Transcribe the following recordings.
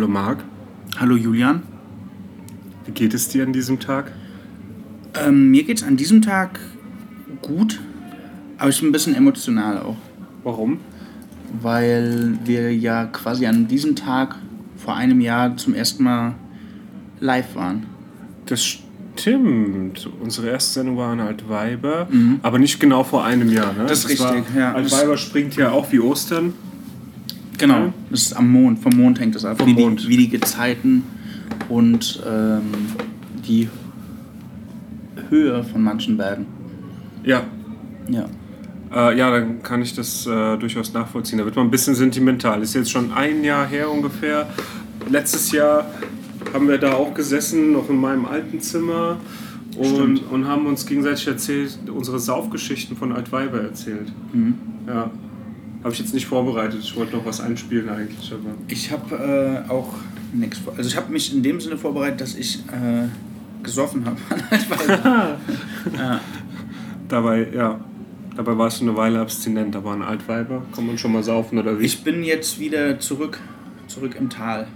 Hallo Marc, Hallo Julian. wie geht es dir an diesem Tag? Ähm, mir geht es an diesem Tag gut, aber ich bin ein bisschen emotional auch, Warum? weil wir ja quasi an diesem Tag vor einem Jahr zum ersten Mal live waren. Das stimmt. Unsere erste Sendung war an Altweiber, aber nicht genau vor einem Jahr. Ne? Mhm. Das ist richtig, war, ja. Altweiber springt ja auch wie Ostern. Genau, Ja. Das ist am Mond, vom Mond hängt es ab, Vom wie Mond. die, wie die Gezeiten und ähm, die Höhe von manchen Bergen. Ja. Ja. Äh, ja, dann kann ich das äh, durchaus nachvollziehen. Da wird man ein bisschen sentimental. Ist jetzt schon ein Jahr her ungefähr. Letztes Jahr haben wir da auch gesessen, noch in meinem alten Zimmer und, und haben uns gegenseitig erzählt, unsere Saufgeschichten von Altweiber erzählt. Mhm. Ja. Habe ich jetzt nicht vorbereitet. Ich wollte noch was einspielen eigentlich, aber. Ich habe äh, auch nichts vor. Also ich habe mich in dem Sinne vorbereitet, dass ich äh, gesoffen habe. ja. Dabei, ja. Dabei warst du eine Weile abstinent, aber an Altweiber kann man schon mal saufen oder wie? Ich bin jetzt wieder zurück, zurück im Tal.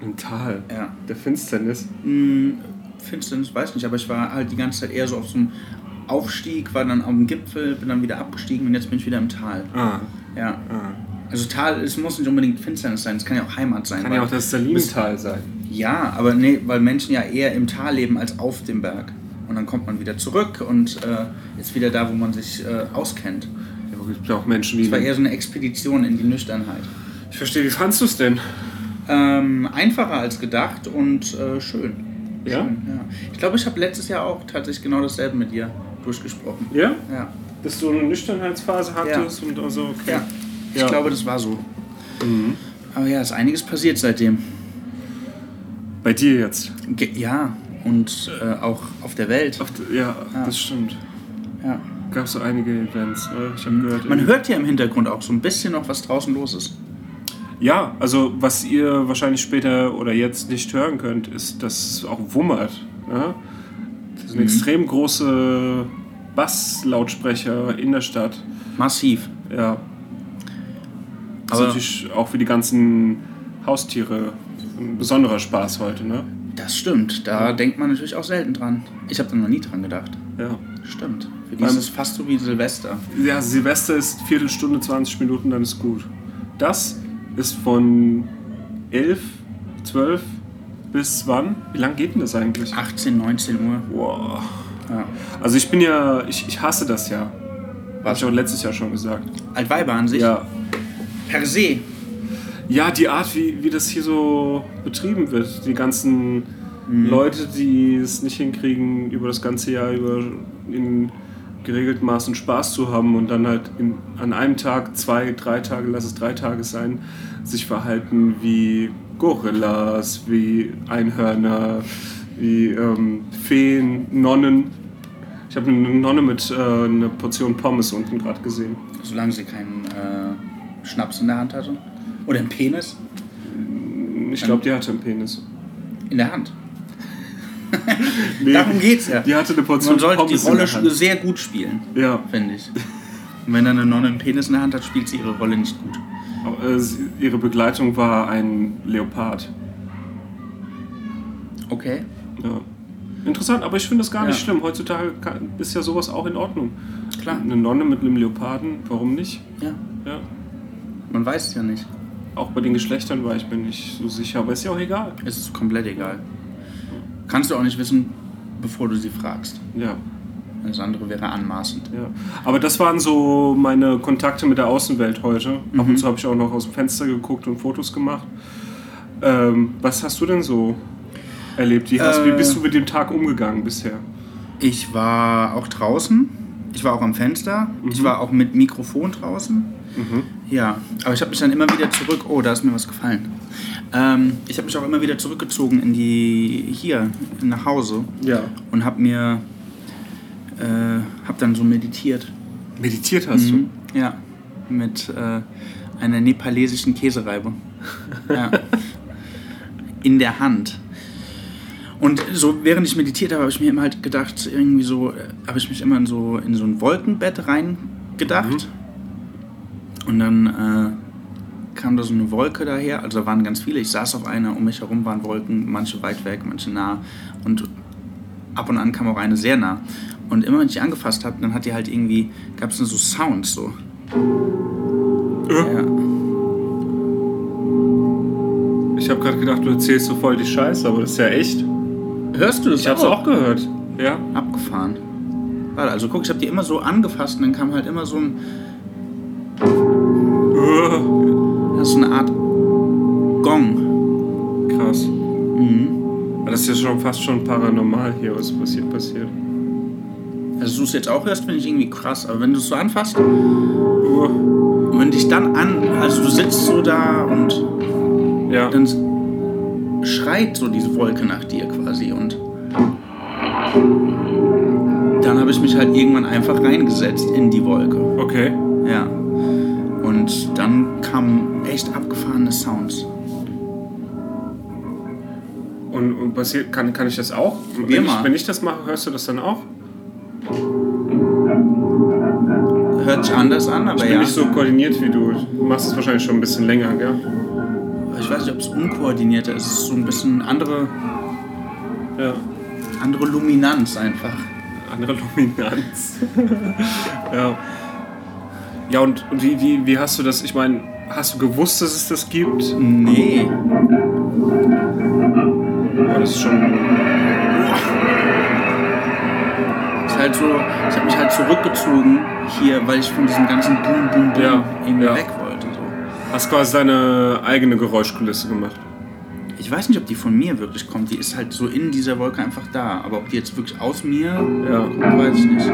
Im Tal. Ja. Der Finsternis. Hm, Finsternis, weiß nicht, aber ich war halt die ganze Zeit eher so auf so einem Aufstieg, war dann auf dem Gipfel, bin dann wieder abgestiegen und jetzt bin ich wieder im Tal. Ah. Ja. ah. Also Tal, es muss nicht unbedingt Finsternis sein, es kann ja auch Heimat sein. Kann ja auch das Salinental sein. Ja, aber nee, weil Menschen ja eher im Tal leben als auf dem Berg. Und dann kommt man wieder zurück und äh, ist wieder da, wo man sich äh, auskennt. Ja, aber es gibt ja auch Menschen, die. Es war eher so eine Expedition in die Nüchternheit. Ich verstehe, wie fandst du es denn? Ähm, einfacher als gedacht und äh, schön. Ja? Schön, ja. Ich glaube, ich habe letztes Jahr auch tatsächlich genau dasselbe mit dir durchgesprochen. Ja? Ja, Dass du eine Nüchternheitsphase hattest und also, okay. ja. ich Ja. glaube, das war so. Mhm. Aber ja, ist einiges passiert seitdem. Bei dir jetzt. Ge ja, und äh, auch auf der Welt. Auf, ja, Ja. das stimmt. Ja. Gab so einige Events. Ne? Ich habe gehört. Man hört ja im Hintergrund auch so ein bisschen noch, was draußen los ist. Ja, also was ihr wahrscheinlich später oder jetzt nicht hören könnt, ist, dass es auch wummert. Ja? Das sind extrem große Basslautsprecher in der Stadt. Massiv. Ja. Das ist Aber- natürlich auch für die ganzen Haustiere ein besonderer Spaß heute, ne? Das stimmt. Da denkt man natürlich auch selten dran. Ich habe da noch nie dran gedacht. Ja. Stimmt. Für die ist es fast so wie Silvester. Ja, Silvester ist Viertelstunde, 20 Minuten, dann ist gut. Das ist von 11, 12 bis wann? Wie lang geht denn das eigentlich? 18, 19 Uhr. Wow. Ja. Also ich bin ja, ich, ich hasse das ja. Habe ich auch letztes Jahr schon gesagt. Altweiber an sich. Ja. Per se. Ja, die Art, wie, wie das hier so betrieben wird. Die ganzen Mhm. Leute, die es nicht hinkriegen, über das ganze Jahr über in geregeltem Maßen Spaß zu haben und dann halt in, an einem Tag, zwei, drei Tage, lass es drei Tage sein, sich verhalten wie Gorillas, wie Einhörner, wie ähm, Feen, Nonnen. Ich habe eine Nonne mit äh, einer Portion Pommes unten gerade gesehen. Solange sie keinen äh, Schnaps in der Hand hatte. Oder einen Penis Ich glaube, die hatte einen Penis. in der Hand. Nee, Darum geht's ja. Die hatte eine Portion Man sollte die Pommes in Rolle sehr gut spielen, Ja, finde ich. Und wenn dann eine Nonne einen Penis in der Hand hat, spielt sie ihre Rolle nicht gut. aber, äh, sie- ihre Begleitung war ein Leopard. Okay. Ja. Interessant, aber ich finde das gar nicht Ja. schlimm. Heutzutage kann, ist ja sowas auch in Ordnung. Klar. Eine Nonne mit einem Leoparden, warum nicht? Ja. Ja. Man weiß es ja nicht. Auch bei den Geschlechtern war ich mir nicht so sicher, aber ist ja auch egal. Es ist komplett egal. Kannst du auch nicht wissen, bevor du sie fragst. Ja, Alles andere wäre anmaßend. ja. Aber das waren so meine Kontakte mit der Außenwelt heute. Ab Mhm. und zu habe ich auch noch aus dem Fenster geguckt und Fotos gemacht. Ähm, was hast du denn so erlebt? Wie, hast, wie Äh. bist du mit dem Tag umgegangen bisher? Ich war auch draußen. Ich war auch am Fenster. Ich war auch mit Mikrofon draußen. Ja, aber ich habe mich dann immer wieder zurück. Oh, da ist mir was gefallen. Ähm, ich habe mich auch immer wieder zurückgezogen in die hier nach Hause Ja. und habe mir äh, habe dann so meditiert. Meditiert hast Mhm. Ja, mit äh, einer nepalesischen Käsereibe. Ja. In der Hand. Und so während ich meditiert habe, habe ich mir immer halt gedacht, irgendwie so, äh, habe ich mich immer in so, in so ein Wolkenbett rein gedacht. Und dann kam da so eine Wolke daher, also da waren ganz viele, ich saß auf einer, um mich herum waren Wolken, manche weit weg, manche nah und ab und an kam auch eine sehr nah. Und immer wenn ich die angefasst habe, dann hat die halt irgendwie, gab es so Sounds so. Ja. Ich habe gerade gedacht, du erzählst so voll die Scheiße, aber das ist ja echt. Hörst du das Ich hab's auch gehört. Ja. Abgefahren. Warte, also guck, ich habe die immer so angefasst und dann kam halt immer so ein, Uh, das ist eine Art Gong. krass. Mhm. Das ist ja schon fast schon paranormal hier, was passiert passiert. Also du es jetzt auch hörst, finde ich irgendwie krass. Aber wenn du es so anfasst und wenn dich dann an, also du sitzt so da und ja. dann schreit so diese Wolke nach dir quasi und dann habe ich mich halt irgendwann einfach reingesetzt in die Wolke. Okay. Ja. Und dann kamen echt abgefahrene Sounds. Und, und passiert, kann, kann ich das auch? Probier wenn, mal. Ich, wenn ich das mache, hörst du das dann auch? Hört sich anders an, aber Ich bin ja. nicht so koordiniert wie du. Du machst es wahrscheinlich schon ein bisschen länger, gell? Ich weiß nicht, ob es unkoordinierter ist. Es ist so ein bisschen andere, Ja. andere Luminanz einfach. Andere Luminanz. ja. Ja, und, und wie, wie, wie hast du das? Ich meine, hast du gewusst, dass es das gibt? Nee. Ja, das ist schon. Ist halt so, ich habe mich halt zurückgezogen hier, weil ich von diesem ganzen Boom, Boom, Boom Ja, irgendwie ja. weg. Hast quasi deine eigene Geräuschkulisse gemacht. Ich weiß nicht, ob die von mir wirklich kommt. Die ist halt so in dieser Wolke einfach da. Aber ob die jetzt wirklich aus mir Ja. kommt, weiß ich nicht.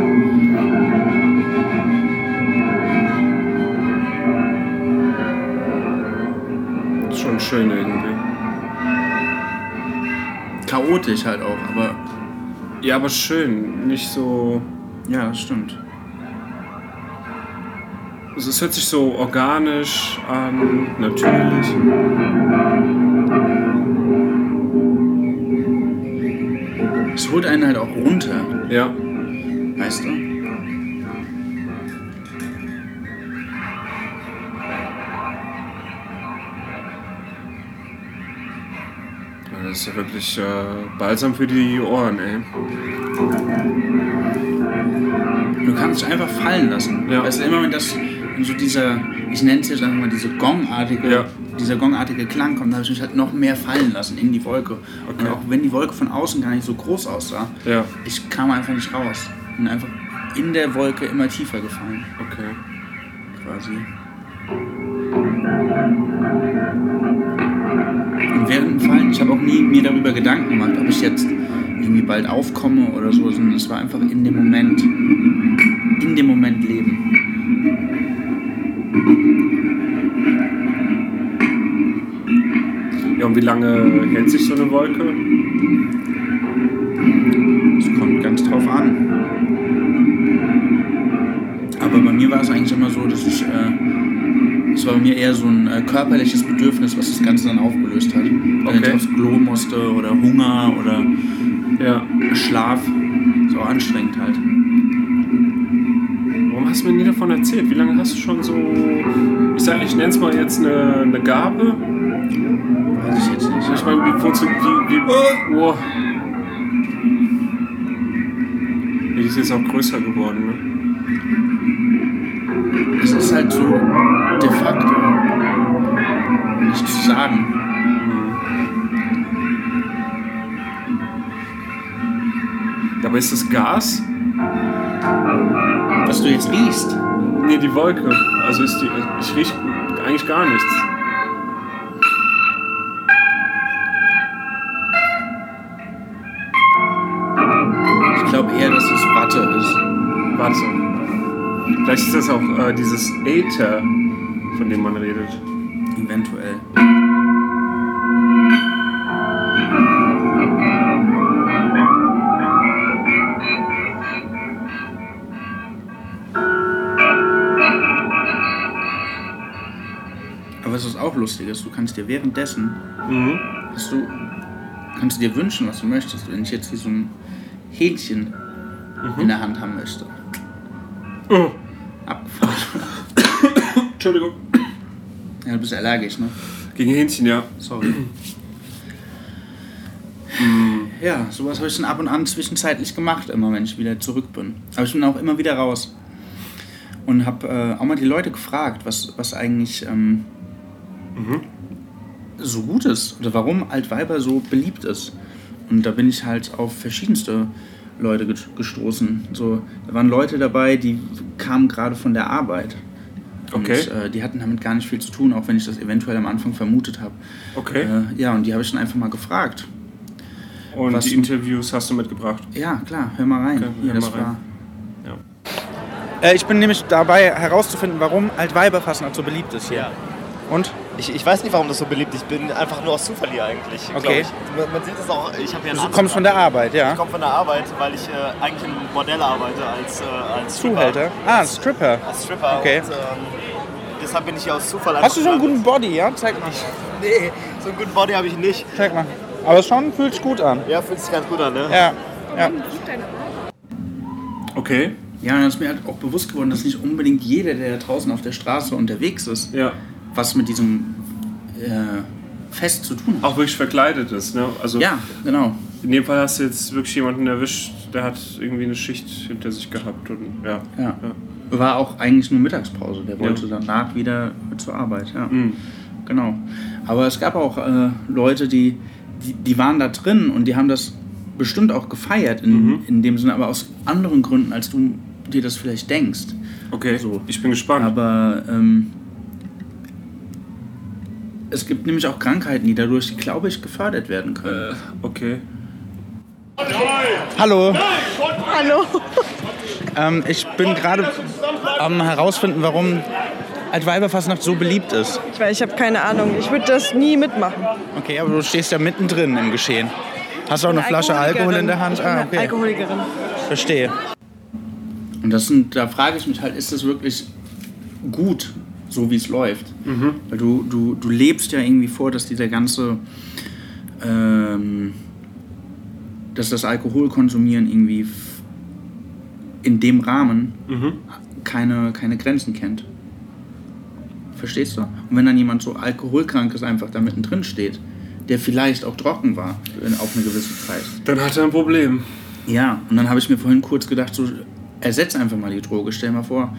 Ist schon schön irgendwie. Chaotisch halt auch, aber Ja, aber schön. Nicht so. ja, das stimmt. Also es hört sich so organisch an, natürlich. Es holt einen halt auch runter, Ja. weißt du? Das ist ja wirklich äh, balsam für die Ohren, ey. Du kannst dich einfach fallen lassen. Ja. Weißt du, immer wenn das, wenn so dieser, ich nenne es jetzt einfach mal diese Gongartige, Ja. dieser Gongartige Klang kommt, dann habe ich mich halt noch mehr fallen lassen in die Wolke. Und Okay. auch wenn die Wolke von außen gar nicht so groß aussah, Ja, ich kam einfach nicht raus. Und einfach in der Wolke immer tiefer gefallen, okay. quasi. Und während dem Fallen, ich habe auch nie mir darüber Gedanken gemacht, ob ich jetzt irgendwie bald aufkomme oder so, sondern es war einfach in dem Moment, in dem Moment leben. Ja, und wie lange hält sich so eine Wolke? Es kommt ganz drauf an. Aber bei mir war es eigentlich immer so, dass ich, äh, es war bei mir eher so ein äh, körperliches Bedürfnis, was das Ganze dann aufgelöst hat. Wenn Okay. ich aufs Klo musste oder Hunger oder Ja. Schlaf. So anstrengend halt. Hast mir nie davon erzählt? Wie lange hast du schon so. Ich sag, ich nenne es mal jetzt eine, eine Gabe. Weiß ich jetzt nicht. Ich meine, wie funktioniert. Wie, wie, oh. Die ist jetzt auch größer geworden, ne? Es ist halt so de facto nicht zu sagen. Aber ist das Gas? Was du jetzt riechst. Nee, die Wolke. Also ist die. Ich rieche eigentlich gar nichts. Ich glaube eher, dass es Watte ist. Warte so. Vielleicht ist das auch äh, dieses Äther, von dem man redet. Kannst dir währenddessen, Mhm. hast du, kannst du dir wünschen, was du möchtest. Wenn ich jetzt hier so ein Hähnchen in der Hand haben möchte. Oh. Abgefahren. Entschuldigung. Ja, du bist allergisch, ne? Gegen Hähnchen, ja. Sorry. ja, sowas habe ich dann ab und an zwischenzeitlich gemacht, immer wenn ich wieder zurück bin. Aber ich bin auch immer wieder raus. Und habe äh, auch mal die Leute gefragt, was, was eigentlich ähm, so gut ist oder warum Altweiber so beliebt ist. Und da bin ich halt auf verschiedenste Leute ge- gestoßen. So, da waren Leute dabei, die kamen gerade von der Arbeit. Und Okay. äh, die hatten damit gar nicht viel zu tun, auch wenn ich das eventuell am Anfang vermutet habe. Okay. Äh, ja, und die habe ich dann einfach mal gefragt. Und was die Interviews hast du mitgebracht. Ja, klar, hör mal rein. Okay, Hier, hör das mal rein. war. Ja. Äh, ich bin nämlich dabei herauszufinden, warum Altweiberfastnacht so beliebt ist hier. Ja. Und? Ich, ich weiß nicht, warum das so beliebt ist. Ich bin einfach nur aus Zufall hier eigentlich. Okay. Ich. Man, man sieht es auch. Ich habe einen Du kommst von der Arbeit, ja? Ich komme von der Arbeit, weil ich äh, eigentlich im Bordell arbeite als, äh, als Stripper. Zuhälter? Ah, Stripper. Als Stripper. Okay. Und, ähm, deshalb bin ich hier aus Zufall Hast du schon einen gelandet. guten Body, ja? Zeig mal. Nee, so einen guten Body habe ich nicht. Zeig mal. Aber schon fühlt sich gut an. Ja, fühlt sich ganz gut an, ne? Ja. ja. Okay. Ja, dann ist mir halt auch bewusst geworden, dass nicht unbedingt jeder, der da draußen auf der Straße unterwegs ist, Ja. Was mit diesem äh, Fest zu tun hat. Auch wirklich verkleidet ist, ne? Also Ja, genau. in dem Fall hast du jetzt wirklich jemanden erwischt, der hat irgendwie eine Schicht hinter sich gehabt und ja. Ja. War auch eigentlich nur Mittagspause. Der wollte Ja. danach wieder zur Arbeit. Ja. Mhm. Genau. Aber es gab auch äh, Leute, die, die, die waren da drin und die haben das bestimmt auch gefeiert, in, Mhm. in dem Sinne, aber aus anderen Gründen, als du dir das vielleicht denkst. Okay, So. ich bin gespannt. Aber ähm, es gibt nämlich auch Krankheiten, die dadurch, glaube ich, gefördert werden können. äh, okay. Hallo, Hallo. ähm, ich bin gerade am herausfinden, warum Altweiberfastnacht so beliebt ist. Ich weiß, ich habe keine Ahnung. Ich würde das nie mitmachen. Okay, aber du stehst ja mittendrin im Geschehen. Hast du auch eine Flasche Alkohol in der Hand? Ich bin Ah, eine okay. Alkoholikerin. Verstehe. Und das sind, da frage ich mich halt, ist das wirklich gut, so wie es läuft? Weil du, du, du lebst ja irgendwie vor, dass dieser ganze, ähm, dass das Alkoholkonsumieren irgendwie in dem Rahmen Mhm. keine, keine Grenzen kennt. Verstehst du? Und wenn dann jemand so alkoholkrank ist, einfach da mittendrin steht, der vielleicht auch trocken war auf eine gewisse Zeit, Dann hat er ein Problem. ja, und dann habe ich mir vorhin kurz gedacht, so, ersetz einfach mal die Droge. Stell mal vor,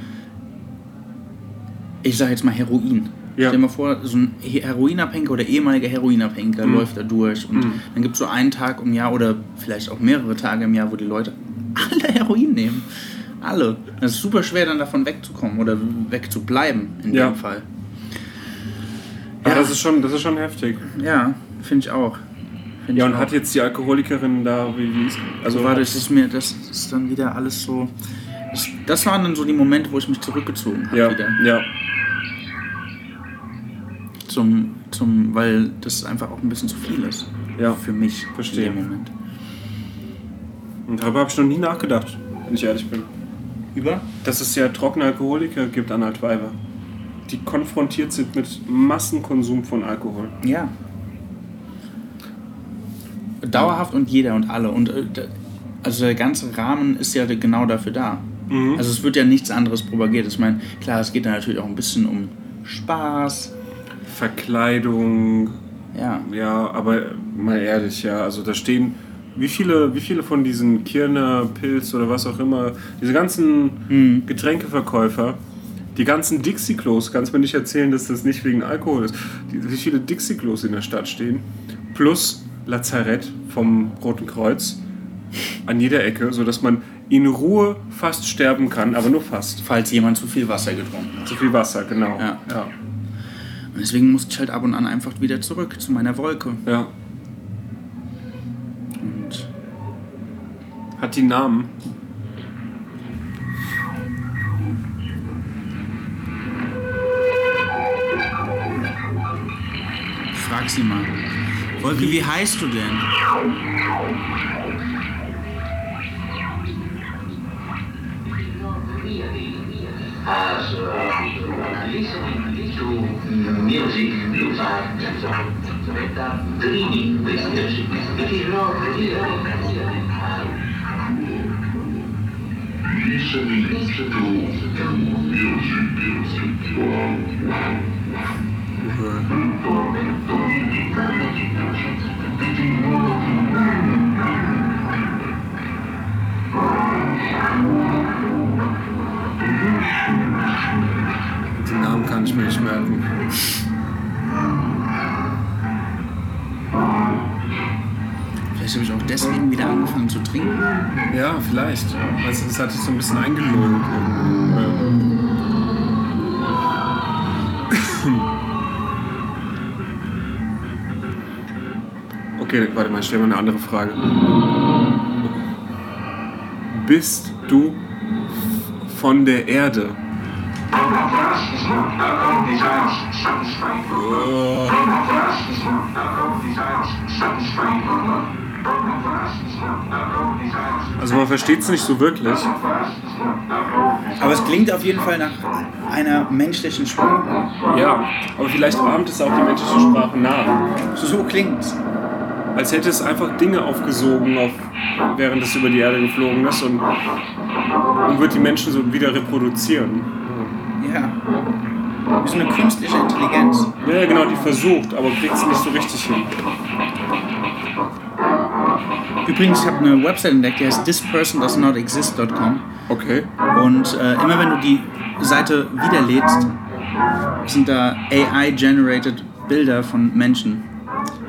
ich sage jetzt mal Heroin. Ja. Stell mal vor, so ein He- Heroinabhängiger oder ehemaliger Heroinabhängiger Mhm. läuft da durch und dann gibt es so einen Tag im Jahr oder vielleicht auch mehrere Tage im Jahr, wo die Leute alle Heroin nehmen. Alle. Das ist super schwer, dann davon wegzukommen oder wegzubleiben in Ja. dem Fall. Aber Ja. das ist schon, das ist schon heftig. Ja, finde ich auch. Find Ja, ich und auch. hat jetzt die Alkoholikerin da, wie, wie ist, Also also war das ist mir, das ist dann wieder alles so. Das, das waren dann so die Momente, wo ich mich zurückgezogen habe ja, wieder. ja, Zum, zum, weil das einfach auch ein bisschen zu viel ist. Ja, Für mich verstehe. in dem Moment. und darüber habe ich noch nie nachgedacht, wenn ich ehrlich bin. Über? Dass es ja trockene Alkoholiker gibt an Altweiber, die konfrontiert sind mit Massenkonsum von Alkohol. Ja. Dauerhaft und jeder und alle. Und äh, also der ganze Rahmen ist ja genau dafür da. Mhm. Also es wird ja nichts anderes propagiert. Ich meine, klar, es geht da natürlich auch ein bisschen um Spaß. Verkleidung, Ja. ja, aber mal ehrlich, ja, also da stehen, wie viele, wie viele von diesen Kirner, Pilz oder was auch immer, diese ganzen Getränkeverkäufer, die ganzen Dixie-Klos, kannst du mir nicht erzählen, dass das nicht wegen Alkohol ist, die, wie viele Dixie-Klos in der Stadt stehen, plus Lazarett vom Roten Kreuz an jeder Ecke, sodass man in Ruhe fast sterben kann, aber nur fast. Falls jemand zu viel Wasser getrunken hat. Zu viel Wasser, genau. Ja. ja. Und deswegen musste ich halt ab und an einfach wieder zurück zu meiner Wolke. ja. Und Hat die Namen. frag sie mal. Wolke, wie heißt du denn? Music without without dreaming with music. It is not real. Listening to music Den Namen kann ich mir nicht merken. Vielleicht habe ich auch deswegen wieder angefangen zu trinken. Ja, vielleicht. Du, das hat sich so ein bisschen eingelullt. Okay, warte mal, ich stelle mal eine andere Frage. Bist du von der Erde? Also man versteht es nicht so wirklich. Aber es klingt auf jeden Fall nach einer menschlichen Sprache. Ja, aber vielleicht ahmt es auch die menschliche Sprache nach. So klingt's. Als hätte es einfach Dinge aufgesogen, auf, während es über die Erde geflogen ist und, und wird die Menschen so wieder reproduzieren. Ja. Wie so eine künstliche Intelligenz. Ja, ja, genau, die versucht, aber kriegt es nicht so richtig hin. Übrigens, ich habe eine Website entdeckt, die heißt thispersondoesnotexist.com. Okay. Und äh, immer wenn du die Seite wiederlädst, sind da AI-generated Bilder von Menschen.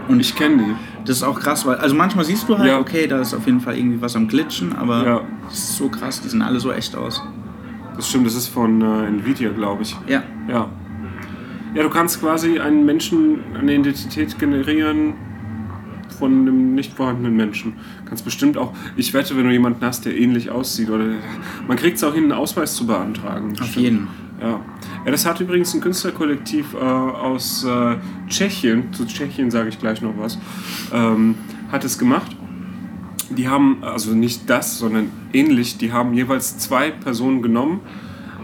Und Ich kenne die. das ist auch krass, weil also manchmal siehst du halt, Ja. okay, da ist auf jeden Fall irgendwie was am Glitchen, aber Ja. das ist so krass, die sehen alle so echt aus. Das stimmt, das ist von äh, Nvidia, glaube ich. Ja. Ja. Ja, du kannst quasi einen Menschen, eine Identität generieren von einem nicht vorhandenen Menschen. Kannst bestimmt auch, ich wette, wenn du jemanden hast, der ähnlich aussieht, oder man kriegt es auch hin, einen Ausweis zu beantragen. Auf Bestimmt. jeden. Ja. ja, das hat übrigens ein Künstlerkollektiv äh, aus äh, Tschechien, zu Tschechien sage ich gleich noch was, ähm, hat es gemacht. Die haben, also nicht das, sondern ähnlich, die haben jeweils zwei Personen genommen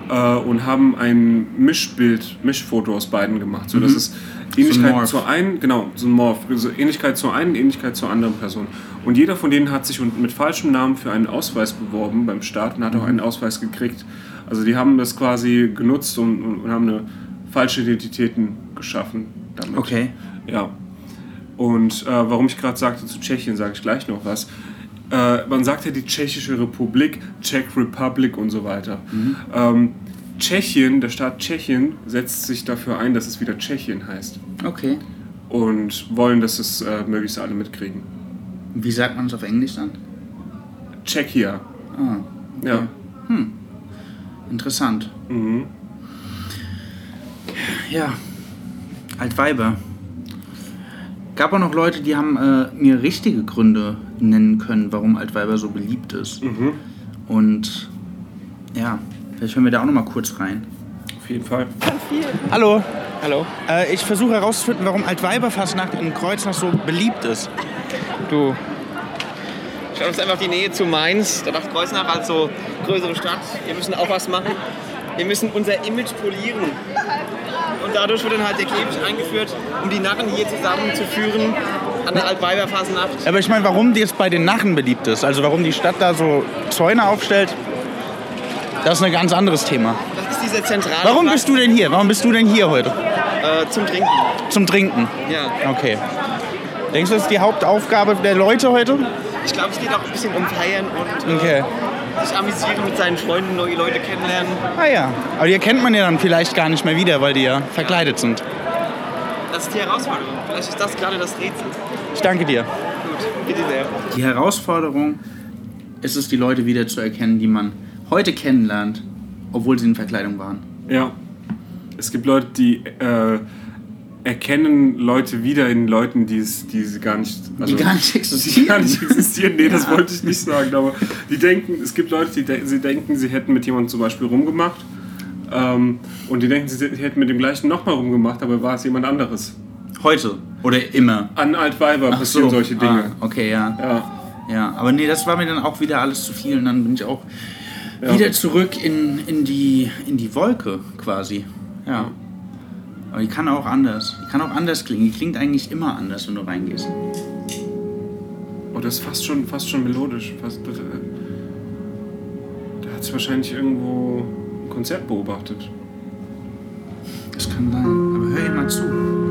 äh, und haben ein Mischbild, Mischfoto aus beiden gemacht. So, dass es Ähnlichkeit Morph. zur einen, genau, so ein Morph, also Ähnlichkeit zur einen, Ähnlichkeit zur anderen Person. Und jeder von denen hat sich mit falschem Namen für einen Ausweis beworben beim Staat und hat auch einen Ausweis gekriegt. Also die haben das quasi genutzt und, und, und haben eine falsche Identitäten geschaffen damit. Okay. Ja. Und äh, warum ich gerade sagte zu Tschechien, sage ich gleich noch was. Äh, man sagt ja die Tschechische Republik, Czech Republic und so weiter. Ähm, Tschechien, der Staat Tschechien, setzt sich dafür ein, dass es wieder Tschechien heißt. Okay. Und wollen, dass es äh, möglichst alle mitkriegen. Wie sagt man es auf Englisch dann? Tschechia. Ah, Ja. interessant. Mhm. Ja, Altweiber. Gab auch noch Leute, die haben äh, mir richtige Gründe nennen können, warum Altweiber so beliebt ist. Mhm. Und ja, vielleicht hören wir da auch noch mal kurz rein. Auf jeden Fall. Hallo, Hallo. äh, ich versuche herauszufinden, warum Altweiberfastnacht in Kreuznach so beliebt ist. Du. Schaut uns einfach die Nähe zu Mainz. Da macht Kreuznach als so größere Stadt. Wir müssen auch was machen. Wir müssen unser Image polieren. Und dadurch wird dann halt der Käfig eingeführt, um die Narren hier zusammenzuführen an der Altweiberfasnacht. Aber ich meine, warum die jetzt bei den Narren beliebt ist, also warum die Stadt da so Zäune aufstellt, das ist ein ganz anderes Thema. Das ist dieser zentrale Warum Platz, bist du denn hier? Warum bist du denn hier heute? äh, zum Trinken. Zum Trinken. Ja. Okay. Denkst du, das ist die Hauptaufgabe der Leute heute? Ich glaube, es geht auch ein bisschen um Feiern und äh, Okay. Sich amüsieren mit seinen Freunden, neue Leute kennenlernen. Ah ja. Aber die erkennt man ja dann vielleicht gar nicht mehr wieder, weil die ja verkleidet sind. Das ist die Herausforderung. Vielleicht ist das gerade das Rätsel. Ich danke dir. Gut, bitte sehr. Die Herausforderung ist es, die Leute wieder zu erkennen, die man heute kennenlernt, obwohl sie in Verkleidung waren. Ja. Es gibt Leute, die äh, erkennen Leute wieder in Leuten, die, es, die sie gar nicht, also, Die gar nicht die existieren. gar nicht existieren. Nee, das wollte ich nicht sagen. Aber die denken, es gibt Leute, die de sie denken, sie hätten mit jemandem zum Beispiel rumgemacht. Ähm, und die denken, sie hätten mit dem gleichen nochmal rumgemacht, aber war es jemand anderes. Heute oder immer. An Altweiber passieren solche Dinge. Ah, okay, ja. Ja. Ja, aber nee, das war mir dann auch wieder alles zu viel und dann bin ich auch Ja. wieder zurück in, in, die, in die Wolke quasi. Ja. Aber die kann auch anders. Die kann auch anders klingen. Die klingt eigentlich immer anders, wenn du reingehst. Oh, das ist fast schon, fast schon melodisch. Fast, äh, da hat es wahrscheinlich irgendwo ein Konzert beobachtet. Das kann sein. Aber hör ihr mal zu.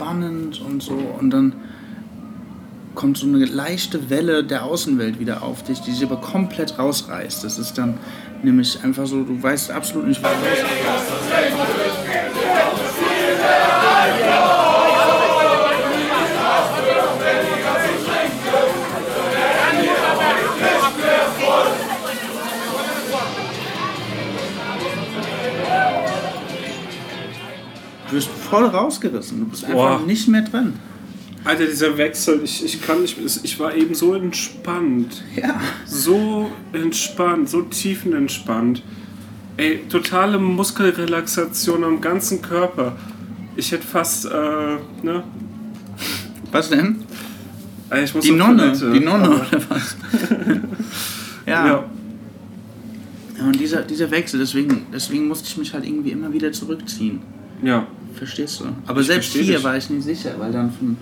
An, entspannend und so. Und dann kommt so eine leichte Welle der Außenwelt wieder auf dich, die dich aber komplett rausreißt. Das ist dann nämlich einfach so, du weißt absolut nicht, was los ist. Voll rausgerissen. Du bist einfach Boah. nicht mehr drin. Alter, dieser Wechsel, ich, ich kann nicht, ich war eben so entspannt. Ja. So entspannt, so tiefenentspannt. Ey, totale Muskelrelaxation am ganzen Körper. Ich hätte fast, äh, ne? Was denn? Ey, Die Nonne. Toilette. Die Nonne oder was? ja. Ja. Ja, Und dieser, dieser Wechsel, deswegen, deswegen musste ich mich halt irgendwie immer wieder zurückziehen. Ja. Verstehst du? Aber Ich selbst hier dich. war ich nicht sicher, weil dann von.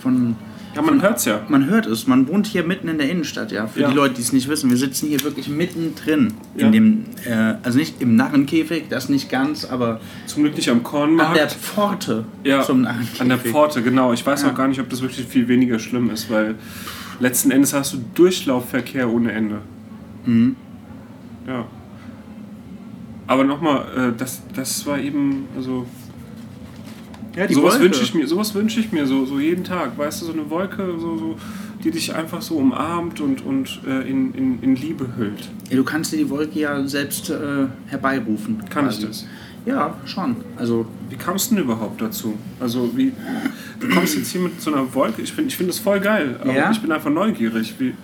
von Ja, man hört's ja. man hört es, man wohnt hier mitten in der Innenstadt, ja. Für Ja. die Leute, die es nicht wissen, wir sitzen hier wirklich mittendrin. Ja. In dem, äh, also nicht im Narrenkäfig, das nicht ganz, aber Zum Glück nicht am an der Kornmarkt. Pforte Ja, zum Narrenkäfig. an der Pforte, genau. Ich weiß Ja. auch gar nicht, ob das wirklich viel weniger schlimm ist, weil letzten Endes hast du Durchlaufverkehr ohne Ende. Mhm. Ja. Aber nochmal, äh, das, das war eben, also Ja, die sowas wünsche ich mir, sowas wünsche ich mir so, so jeden Tag, weißt du, so eine Wolke, so, so, die dich einfach so umarmt und, und äh, in, in, in Liebe hüllt. Ja, du kannst dir die Wolke ja selbst äh, herbeirufen. Kann quasi. ich das? Ja, schon. Also, Wie kamst du denn überhaupt dazu? Also wie, du kommst jetzt hier mit so einer Wolke, ich finde ich find das voll geil, aber Ja? ich bin einfach neugierig. Wie,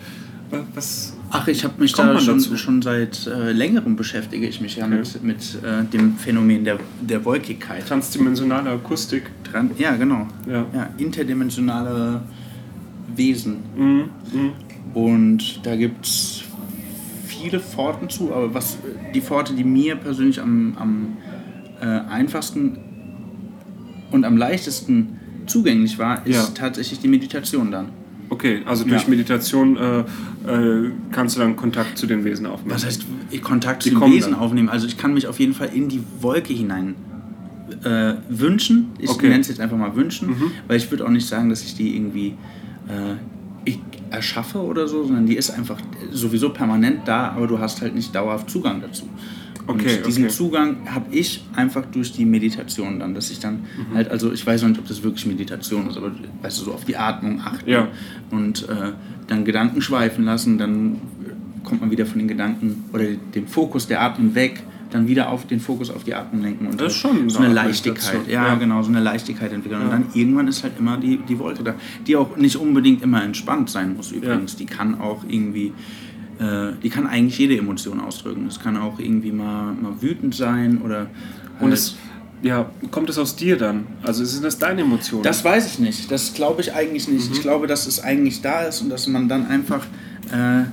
wa- was, ach, ich habe mich Kommt da schon, schon seit äh, längerem beschäftige ich mich ja Okay. mit, mit äh, dem Phänomen der, der Wolkigkeit. transdimensionale Akustik. Dran, ja, genau. Ja. Ja, interdimensionale Wesen. Mhm. Mhm. Und da gibt es viele Pforten zu, aber was die Pforte, die mir persönlich am, am äh, einfachsten und am leichtesten zugänglich war, ist Ja. tatsächlich die Meditation dann. Okay, also durch Ja. Meditation äh, äh, kannst du dann Kontakt zu den Wesen aufnehmen. Was heißt Kontakt Die zu den Wesen dann. aufnehmen? Also ich kann mich auf jeden Fall in die Wolke hinein äh, wünschen. Ich Okay. nenne es jetzt einfach mal wünschen, Mhm. weil ich würde auch nicht sagen, dass ich die irgendwie äh, ich erschaffe oder so, sondern die ist einfach sowieso permanent da, aber du hast halt nicht dauerhaft Zugang dazu. Okay, Und diesen okay. Zugang habe ich einfach durch die Meditation dann, dass ich dann Mhm. halt, also ich weiß noch nicht, ob das wirklich Meditation ist, aber weißt du, so auf die Atmung achten Ja. und äh, dann Gedanken schweifen lassen, dann kommt man wieder von den Gedanken oder dem Fokus der Atmung weg, dann wieder auf den Fokus auf die Atmung lenken und Das ist halt schon so eine Leichtigkeit, ja, Ja. genau, so eine Leichtigkeit entwickeln und dann irgendwann ist halt immer die, die Wolke da, die auch nicht unbedingt immer entspannt sein muss übrigens, die kann auch irgendwie äh, die kann eigentlich jede Emotion ausdrücken. Es kann auch irgendwie mal, mal wütend sein oder Und halt- es, ja, kommt es aus dir dann? Also sind das deine Emotionen? Das weiß ich nicht. Das glaube ich eigentlich nicht. Ich glaube, dass es eigentlich da ist und dass man dann einfach äh,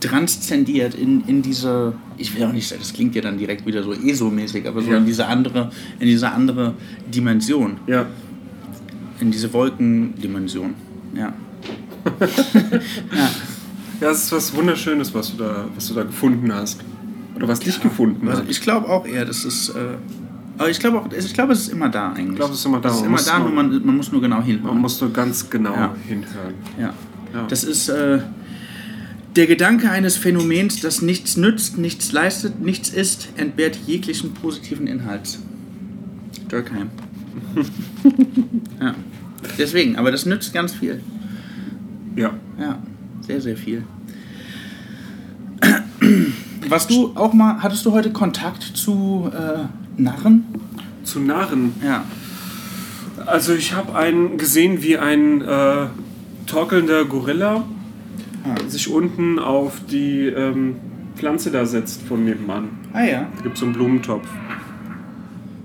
transzendiert in, in diese, ich will auch nicht sagen, das klingt ja dann direkt wieder so ESO-mäßig, aber so Ja. in diese andere, in diese andere Dimension, ja. in diese Wolkendimension. Ja. ja. Ja, es ist was Wunderschönes, was du da, was du da gefunden hast. Oder was dich gefunden Also hat. ich glaube auch eher, dass es. Äh, aber ich glaube auch, ich glaube, es ist immer da eigentlich. Ich glaube, es ist immer da. Es ist Man immer muss da, nur nur- man, man muss nur genau hinhören. Man muss nur ganz genau Ja. hinhören. Ja. Ja. Das ist äh, der Gedanke eines Phänomens, das nichts nützt, nichts leistet, nichts ist, entbehrt jeglichen positiven Inhalts. Durkheim. ja. Deswegen, aber das nützt ganz viel. Ja. Ja, sehr, sehr viel. Was du auch mal, hattest du heute Kontakt zu äh, Narren? Zu Narren. Ja. Also ich habe einen gesehen, wie ein äh, torkelnder Gorilla Ah. sich unten auf die ähm, Pflanze da setzt von nebenan. Ah ja. Da gibt es so einen Blumentopf.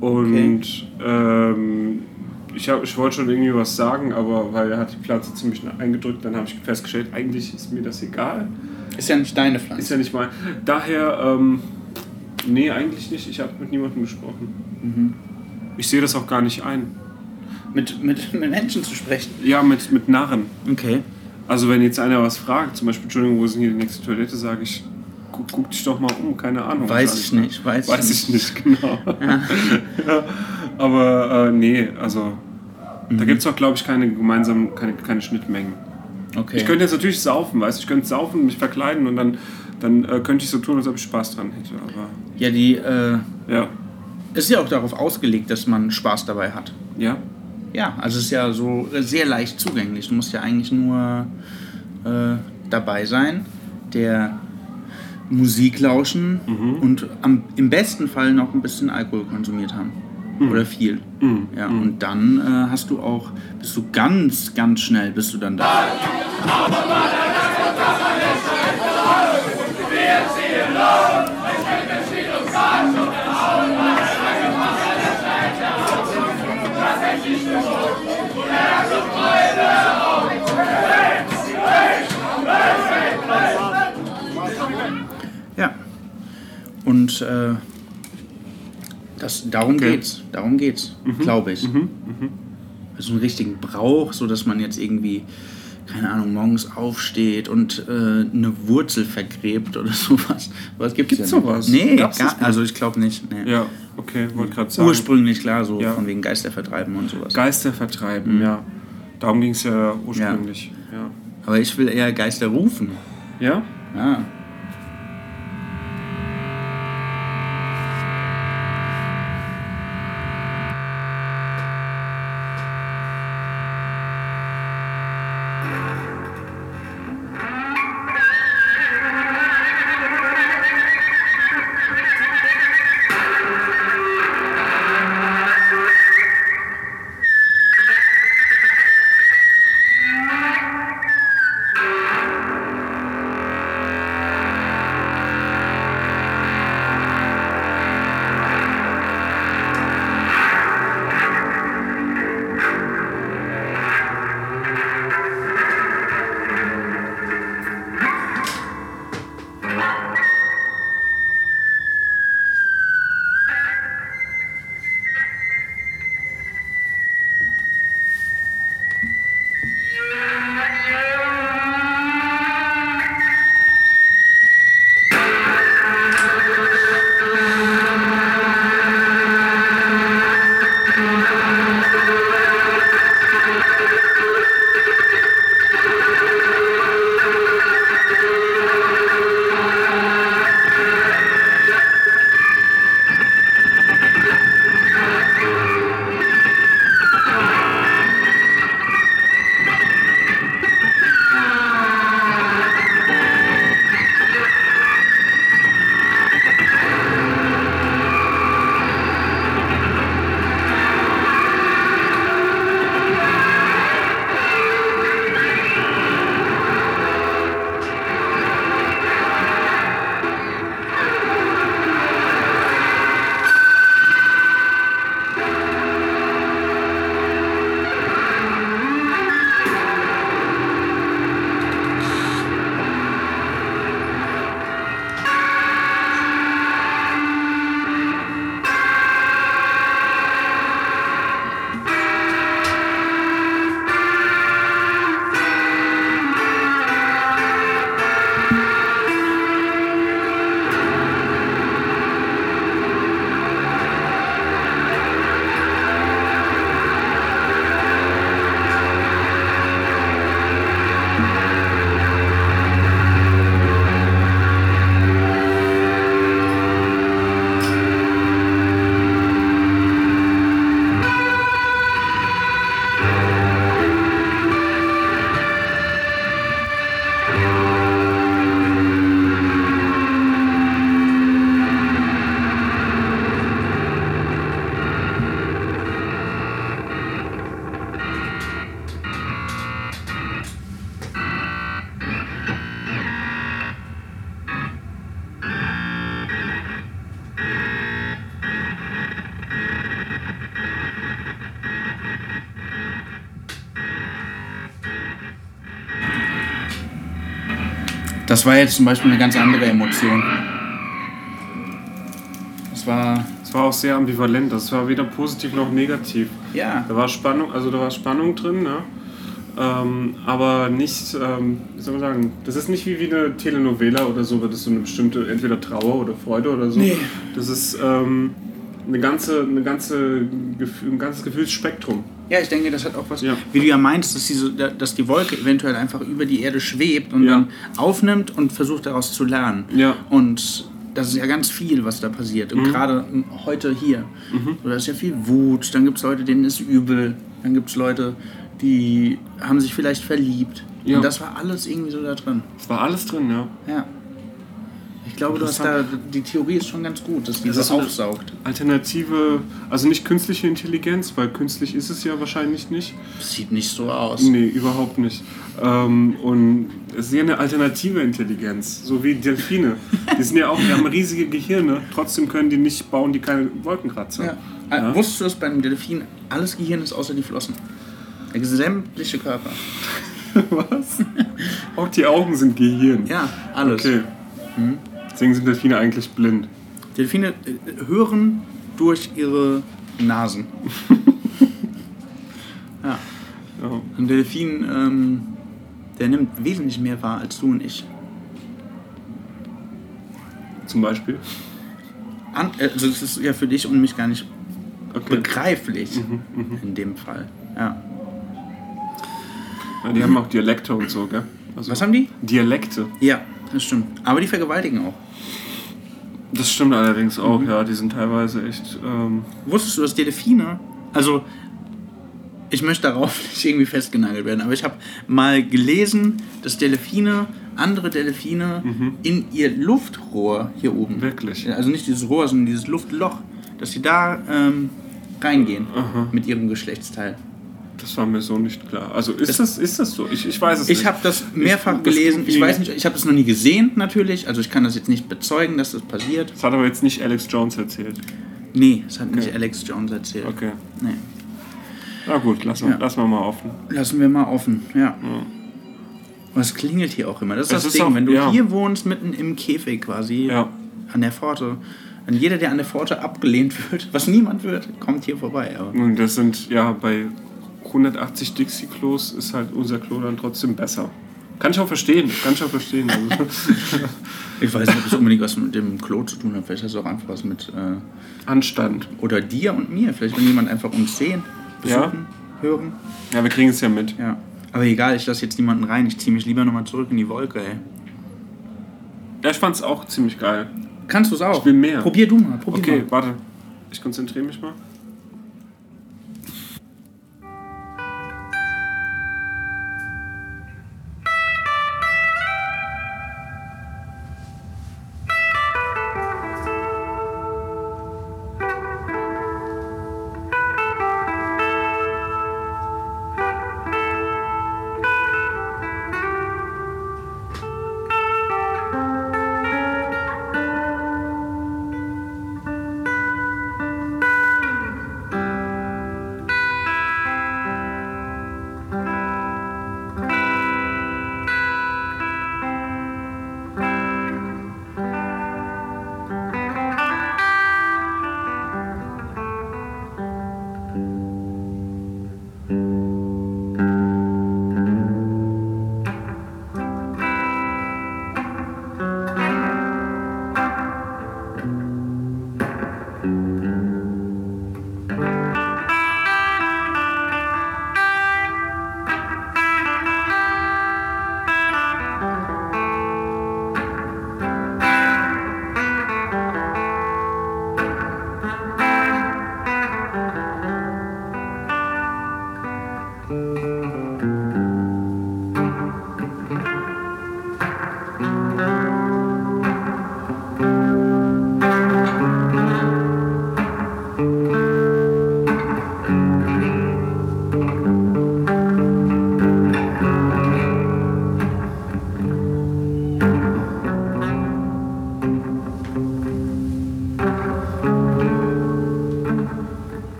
Und ähm, ich, hab, ich wollte schon irgendwie was sagen, aber weil er hat die Pflanze ziemlich eingedrückt, dann habe ich festgestellt, eigentlich ist mir das egal. Ist ja nicht deine Ist Pflanze. ja nicht mal. Daher, ähm, nee, eigentlich nicht. Ich habe mit niemandem gesprochen. Mhm. Ich sehe das auch gar nicht ein. Mit, mit, mit Menschen zu sprechen. Ja, mit, mit Narren. Okay. Also wenn jetzt einer was fragt, zum Beispiel, Entschuldigung, wo ist denn hier die nächste Toilette, sage ich, guck, guck dich doch mal um, keine Ahnung. Weiß ich nicht, weiß, Weiß ich nicht, genau. ja. Aber äh, nee, also da gibt es auch, glaube ich, keine gemeinsamen, keine, keine Schnittmengen. Okay. Ich könnte jetzt natürlich saufen, weißt du, ich könnte saufen, mich verkleiden und dann, dann äh, könnte ich so tun, als ob ich Spaß dran hätte. Aber ja, die äh, ja, ist ja auch darauf ausgelegt, dass man Spaß dabei hat. ja, Ja, also es ist ja so sehr leicht zugänglich. Du musst ja eigentlich nur äh, dabei sein, der Musik lauschen und am, im besten Fall noch ein bisschen Alkohol konsumiert haben. Oder viel. Ja, und dann äh, hast du auch, bist du ganz, ganz schnell, bist du dann da. Ja. Und äh, das, darum Okay. geht's. Darum geht's, glaube ich. Also einen richtigen Brauch, so dass man jetzt irgendwie, keine Ahnung, morgens aufsteht und äh, eine Wurzel vergräbt oder sowas. Was gibt's, Gibt's denn? sowas? Nee, Gab's gar, also ich glaube nicht. Nee. ja, okay, wollte gerade sagen. Ursprünglich klar, so Ja. von wegen Geister vertreiben und sowas. Geister vertreiben, ja. Darum ging es ja ursprünglich. Ja. Aber ich will eher Geister rufen. Ja? Ja. Das war jetzt zum Beispiel eine ganz andere Emotion. Das war, Es war auch sehr ambivalent. Das war weder positiv noch negativ. ja, Da war Spannung, also da war Spannung drin, ne? Ähm, aber nicht, ähm, wie soll man sagen, das ist nicht wie, wie eine Telenovela oder so, wird es so eine bestimmte, entweder Trauer oder Freude oder so. Nee. Das ist ähm, eine ganze, eine ganze, ein ganzes Gefühlsspektrum. Ja, ich denke, das hat auch was, Ja. wie du ja meinst, dass, diese, dass die Wolke eventuell einfach über die Erde schwebt und Ja. dann aufnimmt und versucht daraus zu lernen. Ja. Und das ist ja ganz viel, was da passiert. Mhm. Und gerade heute hier. So, da ist ja viel Wut, dann gibt es Leute, denen ist übel, dann gibt es Leute, die haben sich vielleicht verliebt. Ja. Und das war alles irgendwie so da drin. Es war alles drin, ja. Ja. Ich glaube, du hast da, die Theorie ist schon ganz gut, dass die das, aufsaugt. Alternative, also nicht künstliche Intelligenz, weil künstlich ist es ja wahrscheinlich nicht. Sieht nicht so aus. Nee, überhaupt nicht. Ähm, und es ist ja eine alternative Intelligenz, so wie Delfine. Die sind ja auch, die haben riesige Gehirne, trotzdem können die nicht, bauen die keine Wolkenkratzer. Ja. Äh, Wusstest du, dass beim Delfin alles Gehirn ist außer die Flossen? Der sämtliche Körper. Was? Auch die Augen sind Gehirn. Ja, alles. Okay. Deswegen sind Delfine eigentlich blind. Delfine äh, hören durch ihre Nasen. ja. Ja. Ein Delfin, ähm, der nimmt wesentlich mehr wahr als du und ich. Zum Beispiel. An, äh, also das ist ja für dich und mich gar nicht Okay. begreiflich in dem Fall. Ja. Ja, die haben auch Dialekte und so, gell? Also Was haben die? Dialekte. Ja, das stimmt. Aber die vergewaltigen auch. Das stimmt allerdings auch, ja. Die sind teilweise echt. Ähm, Wusstest du, dass Delfine, also ich möchte darauf nicht irgendwie festgenagelt werden, aber ich habe mal gelesen, dass Delfine, andere Delfine in ihr Luftrohr hier oben, Wirklich? Also nicht dieses Rohr, sondern dieses Luftloch, dass sie da ähm, reingehen mit ihrem Geschlechtsteil. Das war mir so nicht klar. Also ist das, ist das so? Ich, ich weiß es nicht. Ich habe das mehrfach Ich- das gelesen. Ich irgendwie- weiß nicht, ich habe das noch nie gesehen natürlich, also ich kann das jetzt nicht bezeugen, dass das passiert. Das hat aber jetzt nicht Alex Jones erzählt. Nee, das hat nicht Okay. Alex Jones erzählt. Okay. Nee. Na gut, lassen wir, Ja. lassen wir mal offen. Lassen wir mal offen, ja. Und es klingelt hier auch immer. Das ist Es das ist Ding, auch- wenn du ja. hier wohnst, mitten im Käfig quasi, Ja. an der Pforte, wenn jeder, der an der Pforte abgelehnt wird, was niemand wird, kommt hier vorbei. Aber Und das sind, ja, bei 180 Dixie-Klos ist halt unser Klo dann trotzdem besser. Kann ich auch verstehen, kann ich auch verstehen. Also, ich weiß nicht, ob es unbedingt was mit dem Klo zu tun hat. Vielleicht hat es auch einfach was mit, äh, Anstand. oder dir und mir. Vielleicht will jemand einfach uns sehen, besuchen, hören. Ja, wir kriegen es ja mit. Ja. Aber egal, ich lasse jetzt niemanden rein. Ich ziehe mich lieber nochmal zurück in die Wolke, ey. Ja, ich fand's auch ziemlich geil. Kannst du es auch? Ich will mehr. Probier du mal, probier Okay, mal. warte. Ich konzentriere mich mal.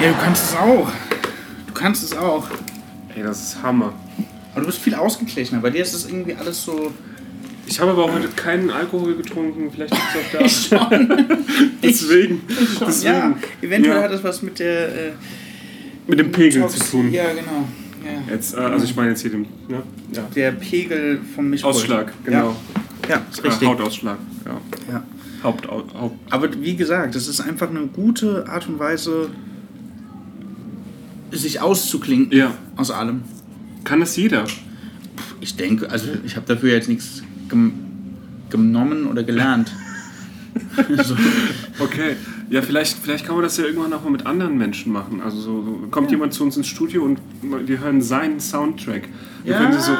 Ja, du kannst es auch. Du kannst es auch. Ey, das ist Hammer. Aber du bist viel ausgeglichener. Bei dir ist es irgendwie alles so. Ich habe aber heute keinen Alkohol getrunken, vielleicht liegt es auch da. Schon. Deswegen. Deswegen. ja, eventuell Ja. hat es was mit der. Äh, Mit dem Pegel Tox- zu tun. Ja, genau. Ja. Jetzt, äh, also ich meine jetzt hier den ne? ja. Der Pegel vom Mischpult. Ausschlag, genau. Ja, ja ist Äh, richtig. Hautausschlag. Ja. Ja. Haupt, Haupt. Aber wie gesagt, es ist einfach eine gute Art und Weise, sich auszuklinken Ja. aus allem. Kann das jeder? Ich denke, also ich habe dafür jetzt nichts gem genommen oder gelernt. so. Okay. Ja, vielleicht, vielleicht kann man das ja irgendwann auch mal mit anderen Menschen machen. Also so, kommt jemand zu uns ins Studio und wir hören seinen Soundtrack. Wir Ja. können so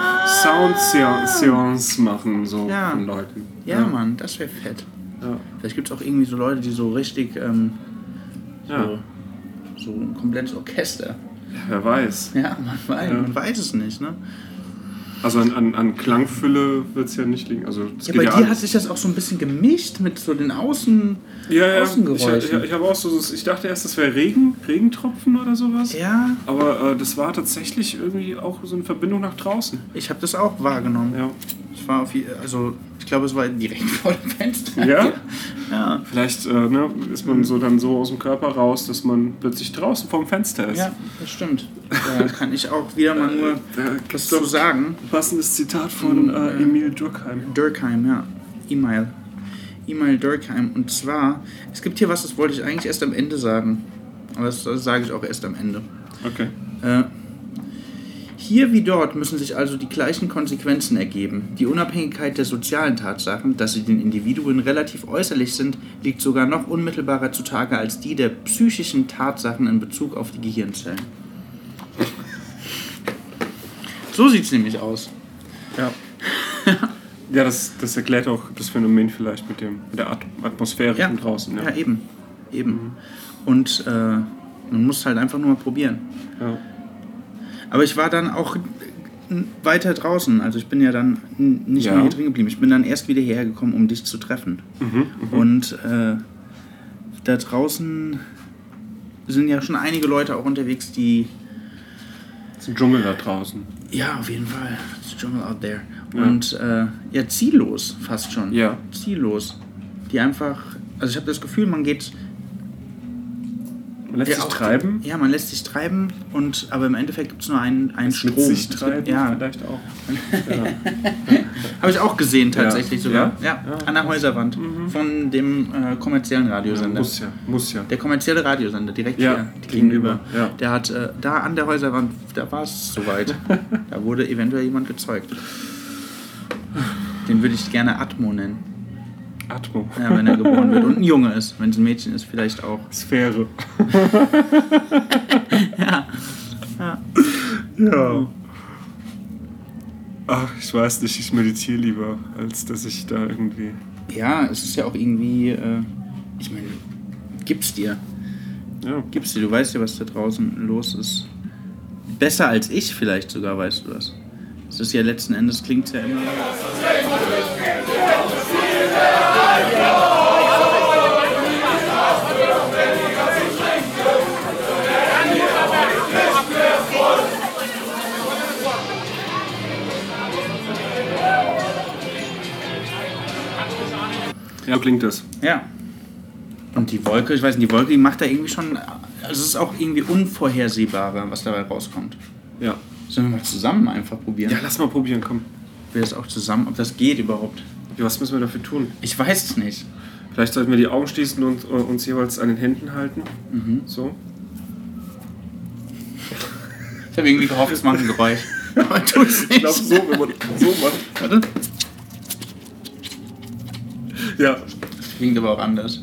Sound-Seance machen, so Ja. von Leuten. Ja, Mann, das wäre fett. Ja. Vielleicht gibt es auch irgendwie so Leute, die so richtig, ähm, Ja. so, so ein komplettes Orchester. Wer weiß. Ja, man weiß, Ja. man weiß es nicht, ne? Also an, an, an Klangfülle wird es ja nicht liegen. Also, Ja, bei ja dir alles. hat sich das auch so ein bisschen gemischt mit so den Außen, ja, ja, ich, Außengeräuschen. ich, ich habe auch so, ich dachte erst, das wäre Regen, Regentropfen oder sowas. Ja, Aber äh, das war tatsächlich irgendwie auch so eine Verbindung nach draußen. ich habe das auch wahrgenommen. Ja. War auf, also ich glaube, es war direkt vor dem Fenster. Ja? Ja. Vielleicht äh, ne, ist man so dann so aus dem Körper raus, dass man plötzlich draußen vorm Fenster ist. Ja, das stimmt. Da kann ich auch wieder mal nur Da was zu sagen. passendes Zitat von äh, Emil Durkheim. Durkheim, ja. E-Mail. E-Mail Durkheim. Und zwar, es gibt hier was, das wollte ich eigentlich erst am Ende sagen. Aber das, das sage ich auch erst am Ende. Okay. Äh, hier wie dort müssen sich also die gleichen Konsequenzen ergeben. Die Unabhängigkeit der sozialen Tatsachen, dass sie den Individuen relativ äußerlich sind, liegt sogar noch unmittelbarer zutage als die der psychischen Tatsachen in Bezug auf die Gehirnzellen. So sieht es nämlich aus. Ja. ja, das, das erklärt auch das Phänomen vielleicht mit, dem, mit der At Atmosphäre Ja, von draußen. Ja. ja eben. eben. Und äh, man muss halt einfach nur mal probieren. Ja. Aber ich war dann auch weiter draußen. Also ich bin ja dann nicht Ja. mehr hier drin geblieben. Ich bin dann erst wieder hergekommen, um dich zu treffen. Und äh, da draußen sind ja schon einige Leute auch unterwegs, die Es ist ein Dschungel da draußen. ja auf jeden Fall it's jungle out there Ja. und äh, ja ziellos fast schon. Ja. Ziellos. Die einfach, also ich habe das Gefühl, man geht Man lässt Ja, sich auch- treiben. Ja, man lässt sich treiben und aber im Endeffekt gibt es nur einen, einen Mit Strom. sich Es gibt- treiben ja, vielleicht auch. habe ich auch gesehen tatsächlich Ja. sogar. Ja? Ja, Ja. an der Häuserwand von dem äh, kommerziellen Ja, Radiosender. muss ja, muss ja. Der kommerzielle Radiosender direkt Ja, hier gegenüber. gegenüber, ja. Der hat äh, da an der Häuserwand, da war es soweit. da wurde eventuell jemand gezeugt. Den würde ich gerne Atmo nennen. Atmo. Ja, wenn er geboren wird. Und ein Junge ist. Wenn es ein Mädchen ist, vielleicht auch. Sphäre. Ja. Ja. Ach, ich weiß nicht, ich meditiere lieber, als dass ich da irgendwie. Ja, es ist ja auch irgendwie, äh, ich meine, gib's dir. Ja. Gib's dir, du weißt ja, was da draußen los ist. Besser als ich vielleicht sogar, weißt du das. Es ist ja letzten Endes, klingt ja immer. Ja, klingt das. Ja. Und die Wolke, ich weiß nicht, die Wolke, die macht da irgendwie schon. Also es ist auch irgendwie unvorhersehbarer, was dabei rauskommt. Ja. Sollen wir mal zusammen einfach probieren? Ja, lass mal probieren, komm. Wir das auch zusammen, ob das geht überhaupt. Ja, was müssen wir dafür tun? Ich weiß es nicht. Vielleicht sollten wir die Augen schließen und äh, uns jeweils an den Händen halten. So. Ich habe irgendwie gehofft, es macht ein Geräusch. Aber tut's nicht. Ich glaube, so, wenn man so macht. Warte. Ja. Klingt aber auch anders.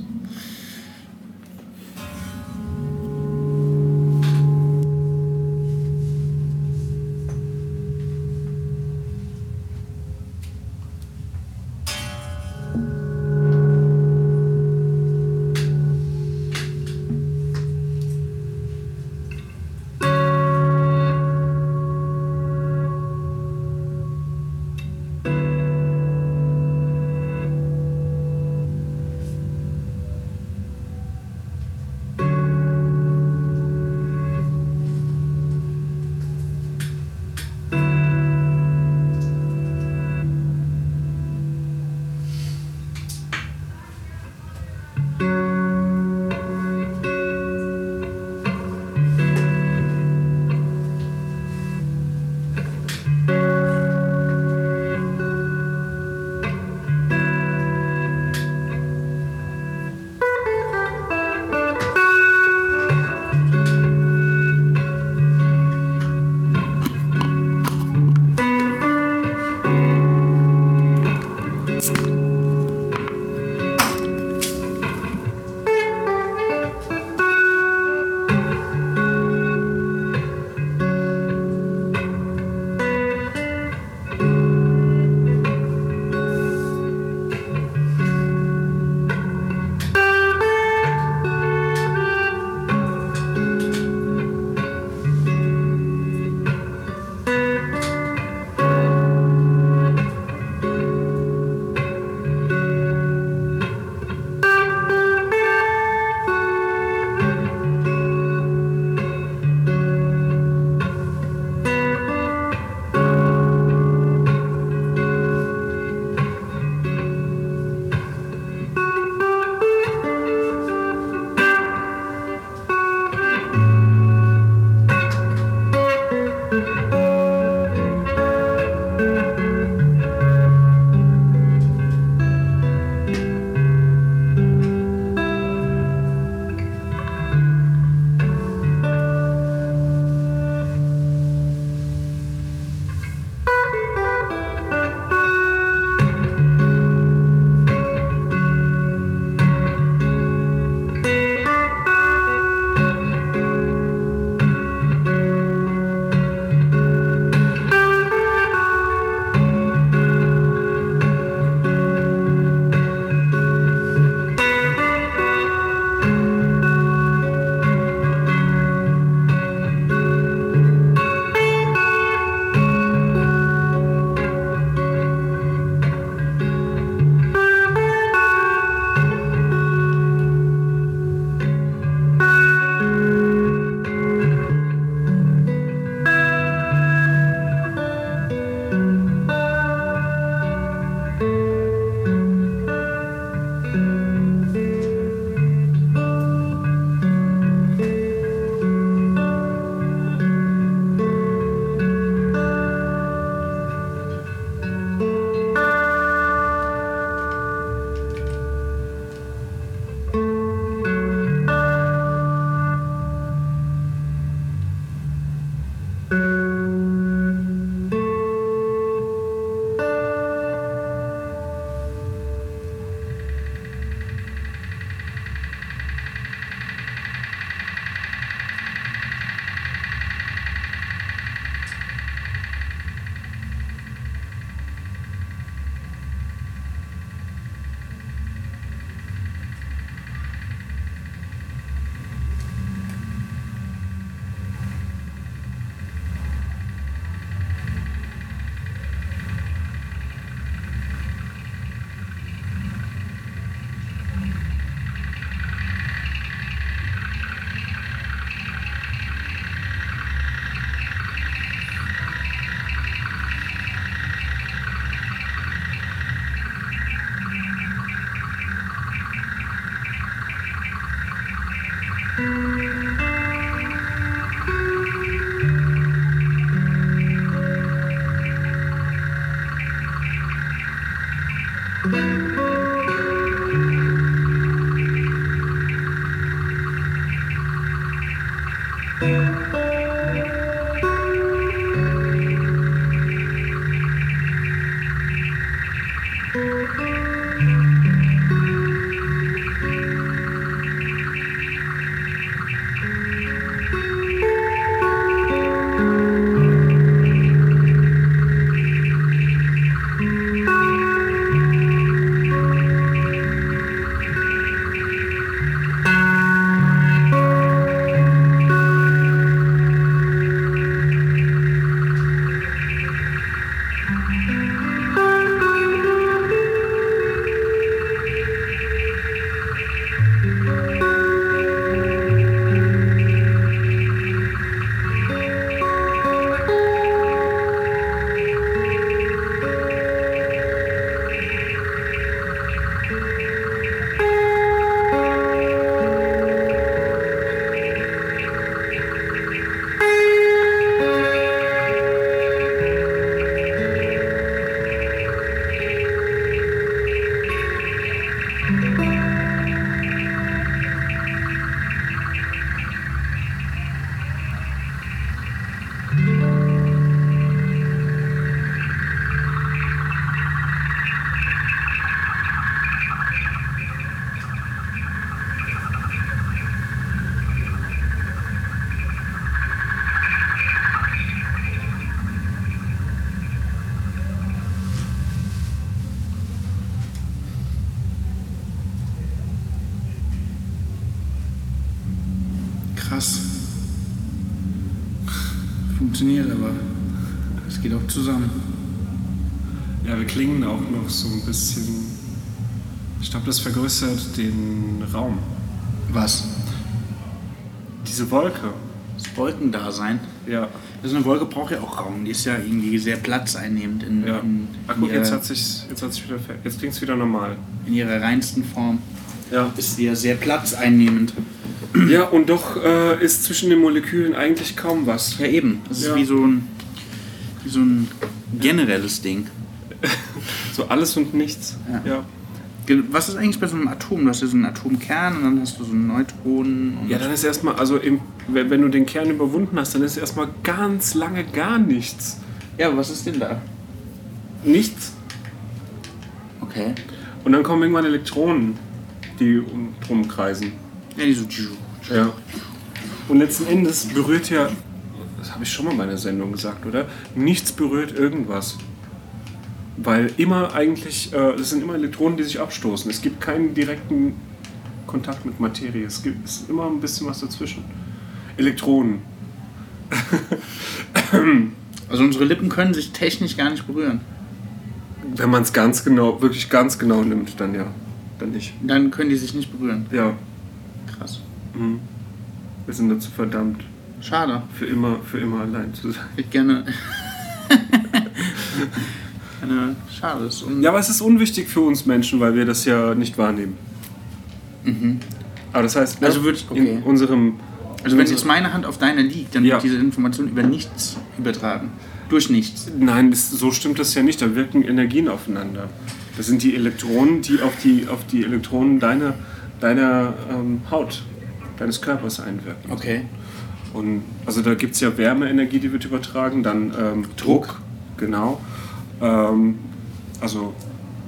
Zusammen. Ja, wir klingen auch noch so ein bisschen. Ich glaube, das vergrößert den Raum. Was? Diese Wolke. Das Wolkendasein. Ja. Also eine Wolke braucht ja auch Raum. Die ist ja irgendwie sehr platzeinnehmend in, ja. in, Ach guck, jetzt hat sich, jetzt hat sich wieder, jetzt klingt's wieder normal. in ihrer reinsten Form. Ja. Ist sie ja sehr platzeinnehmend. Ja, und doch äh, ist zwischen den Molekülen eigentlich kaum was. Ja, eben. Das ist Ja. wie so ein, so ein generelles Ding. So alles und nichts. Ja. Ja. Was ist eigentlich bei so einem Atom? Du hast ja so einen Atomkern und dann hast du so einen Neutronen. Und Ja, dann ist erstmal, also im, wenn wenn du den Kern überwunden hast, dann ist erstmal ganz lange gar nichts. ja, was ist denn da? Nichts. Okay. Und dann kommen irgendwann Elektronen, die um, drum kreisen. Ja, die so. Ja. Und letzten Endes berührt ja, das habe ich schon mal in meiner Sendung gesagt, oder? Nichts berührt irgendwas. Weil immer eigentlich, äh, es sind immer Elektronen, die sich abstoßen. Es gibt keinen direkten Kontakt mit Materie. Es gibt es ist immer ein bisschen was dazwischen. Elektronen. Also unsere Lippen können sich technisch gar nicht berühren. Wenn man es ganz genau, wirklich ganz genau nimmt, dann ja. Dann nicht. Dann können die sich nicht berühren. Ja, Krass. mhm. wir sind dazu verdammt, Schade. für immer, für immer allein zu sein. Ich gerne. Eine Schade. Ist Ja, aber es ist unwichtig für uns Menschen, weil wir das ja nicht wahrnehmen. Aber das heißt, ne, Also würd ich- okay. in unserem. also wenn jetzt meine Hand auf deiner liegt, dann Ja. wird diese Information über nichts übertragen. Durch nichts. Nein, das, so stimmt das ja nicht. Da wirken Energien aufeinander. Das sind die Elektronen, die auf die, auf die Elektronen deiner, deiner ähm, Haut, deines Körpers einwirken. Okay. Und also da gibt es ja Wärmeenergie, die wird übertragen, dann ähm, Druck, genau. Ähm, also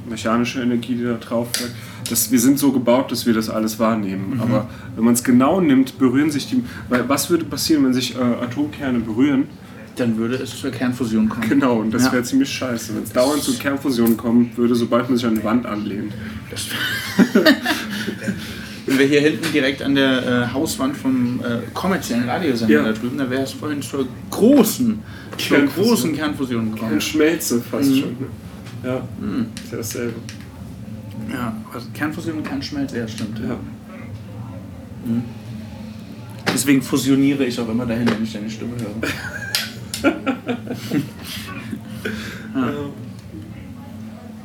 mechanische Energie, die da drauf wirkt. Das, wir sind so gebaut, dass wir das alles wahrnehmen. Aber wenn man es genau nimmt, berühren sich die. Weil was würde passieren, wenn sich äh, Atomkerne berühren? Dann würde es zur Kernfusion kommen. Genau, und das Ja. wäre ziemlich scheiße. Wenn es dauernd zu Kernfusion kommen würde, sobald man sich an die Wand anlehnt. Wenn wir hier hinten direkt an der äh, Hauswand vom äh, kommerziellen Radiosender Ja. da drüben, da wäre es vorhin zur großen, zur großen Kernfusion gekommen. Und Schmelze fast Mhm. schon. Ne? Ja, ist ja dasselbe. Ja, also Kernfusion und Kernschmelze, ja stimmt. Ja. Deswegen fusioniere ich auch immer dahin, wenn ich deine Stimme höre.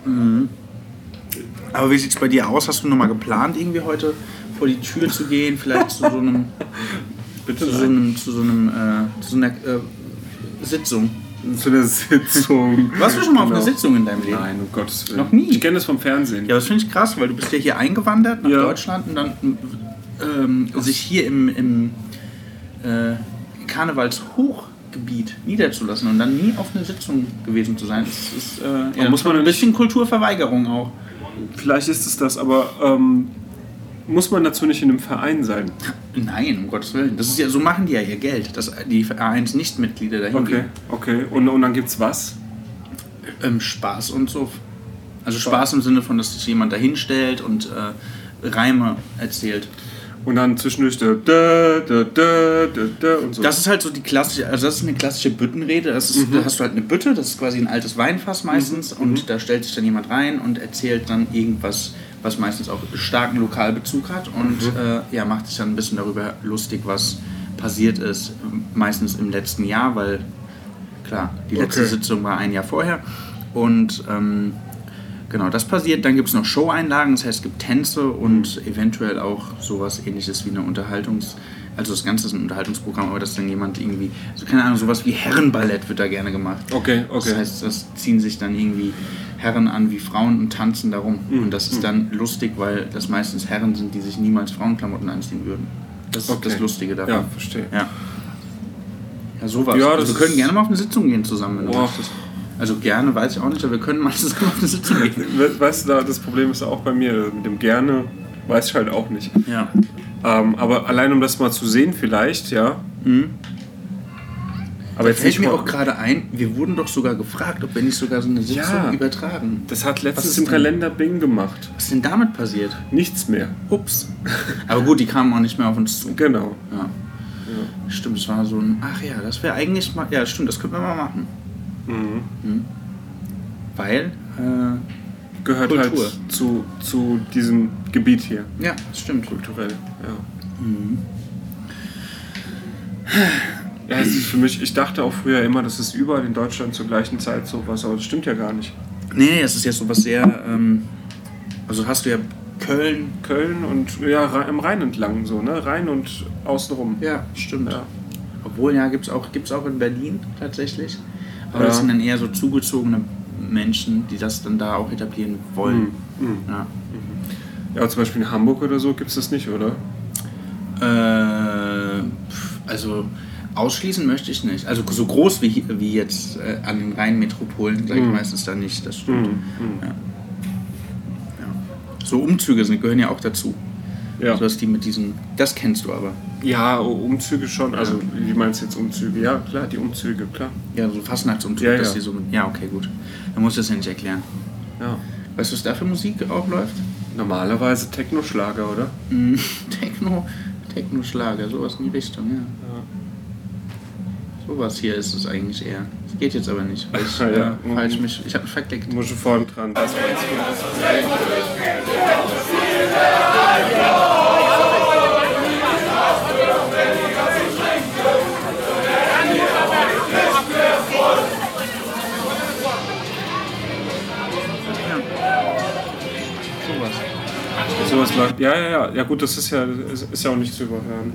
Mhm. Aber wie sieht es bei dir aus? Hast du nochmal geplant, irgendwie heute vor die Tür zu gehen? Vielleicht zu so einem, Bitte zu so einem, zu so einem, äh, zu so einer äh, Sitzung? zu einer Sitzung. Warst du schon mal auf Genau. einer Sitzung in deinem Leben? Nein, um Gottes Willen. Noch nie? Ich kenne das vom Fernsehen. Ja, das finde ich krass, weil du bist ja hier eingewandert nach Ja. Deutschland und dann ähm, sich hier im, im äh, Karnevalshochgebiet niederzulassen und dann nie auf einer Sitzung gewesen zu sein. Das ist äh, ja, muss man ein bisschen Kulturverweigerung auch. Vielleicht ist es das, aber ähm, muss man dazu nicht in einem Verein sein? Nein, um Gottes Willen. Das ist ja, so machen die ja ihr Geld, dass die Vereinsnichtmitglieder dahin Okay, gehen. okay. Und, und dann gibt's was? Ähm, Spaß und so. Also Spaß im Sinne von, dass sich jemand dahinstellt und äh, Reime erzählt. Und dann zwischendurch da, da, da, da, da, und so. Das ist halt so die klassische, also das ist eine klassische Büttenrede. Das ist, Da hast du halt eine Bütte, das ist quasi ein altes Weinfass meistens und da stellt sich dann jemand rein und erzählt dann irgendwas, was meistens auch starken Lokalbezug hat und äh, ja, macht sich dann ein bisschen darüber lustig, was passiert ist, meistens im letzten Jahr, weil klar, die letzte Okay. Sitzung war ein Jahr vorher und ähm, Genau, das passiert. Dann gibt es noch Show-Einlagen, das heißt, es gibt Tänze und eventuell auch sowas ähnliches wie eine Unterhaltungs-, also das Ganze ist ein Unterhaltungsprogramm, aber dass dann jemand irgendwie, also keine Ahnung, sowas wie Herrenballett wird da gerne gemacht. Okay, okay. Das heißt, das ziehen sich dann irgendwie Herren an wie Frauen und tanzen darum. Mhm. Und das ist dann lustig, weil das meistens Herren sind, die sich niemals Frauenklamotten anziehen würden. Das ist Okay. das Lustige daran. Ja, verstehe. Ja. Ja, sowas. Ja, also wir können ist- gerne mal auf eine Sitzung gehen zusammen, wenn du möchtest. Also gerne, weiß ich auch nicht, aber wir können mal zusammen auf eine Sitzung gehen. We- Weißt du, da, das Problem ist auch bei mir, mit dem gerne, weiß ich halt auch nicht. Ja. Ähm, aber allein um das mal zu sehen vielleicht, ja. Aber jetzt Fällt mir auch gerade ein, wir wurden doch sogar gefragt, ob wir nicht sogar so eine Sitzung Ja. übertragen. Das hat letztens im? Kalender Bing gemacht. Was ist denn damit passiert? Nichts mehr. Ups. Aber gut, die kamen auch nicht mehr auf uns zu. Genau. Ja. Stimmt, das war so ein. Ach ja, das wäre eigentlich mal. Ja, stimmt, das könnten wir mal machen. Mhm. Weil. Äh, Gehört Kultur. halt zu, zu diesem Gebiet hier. ja, das stimmt. Kulturell, ja. Ja, es ist für mich, ich dachte auch früher immer, das ist überall in Deutschland zur gleichen Zeit sowas, aber das stimmt ja gar nicht. Nee, es ist ja sowas sehr. Ähm, also hast du ja Köln. Köln und ja, im Rhein entlang so, ne? Rhein und außenrum. Ja, stimmt. Ja. Obwohl, ja, gibt es auch, gibt's auch in Berlin tatsächlich. Aber Ja. das sind dann eher so zugezogene Menschen, die das dann da auch etablieren wollen. Mhm. Ja. Ja, aber zum Beispiel in Hamburg oder so gibt es das nicht, oder? Äh, also ausschließen möchte ich nicht. Also so groß wie, wie jetzt äh, an den Rheinmetropolen, sage ich Mhm. meistens dann nicht. Das stimmt. Mhm. Ja. Ja. So Umzüge sind, gehören ja auch dazu. Ja. So dass die mit diesen. Das kennst du aber. Ja, Umzüge schon. Also, wie meinst du jetzt Umzüge? Ja, klar, die Umzüge, klar. Ja, so Fastnachtsumzug, Ja, dass ja. die so. Ja, okay, gut. Dann musst du das ja nicht erklären. Ja. Weißt du, was da für Musik auch läuft? Normalerweise Techno-Schlager, oder? Mm, Techno, Techno-Schlager, sowas in die Richtung, ja. Sowas hier ist es eigentlich eher. Das geht jetzt aber nicht, weil ich, Ja, ja. äh, falsch mich, ich habe mich verklickt. Muss schon vorne dran. Das Sowas. Sowas läuft. Ja, ja, ja. Ja, gut, das ist ja, ist, ja auch nicht zu überhören.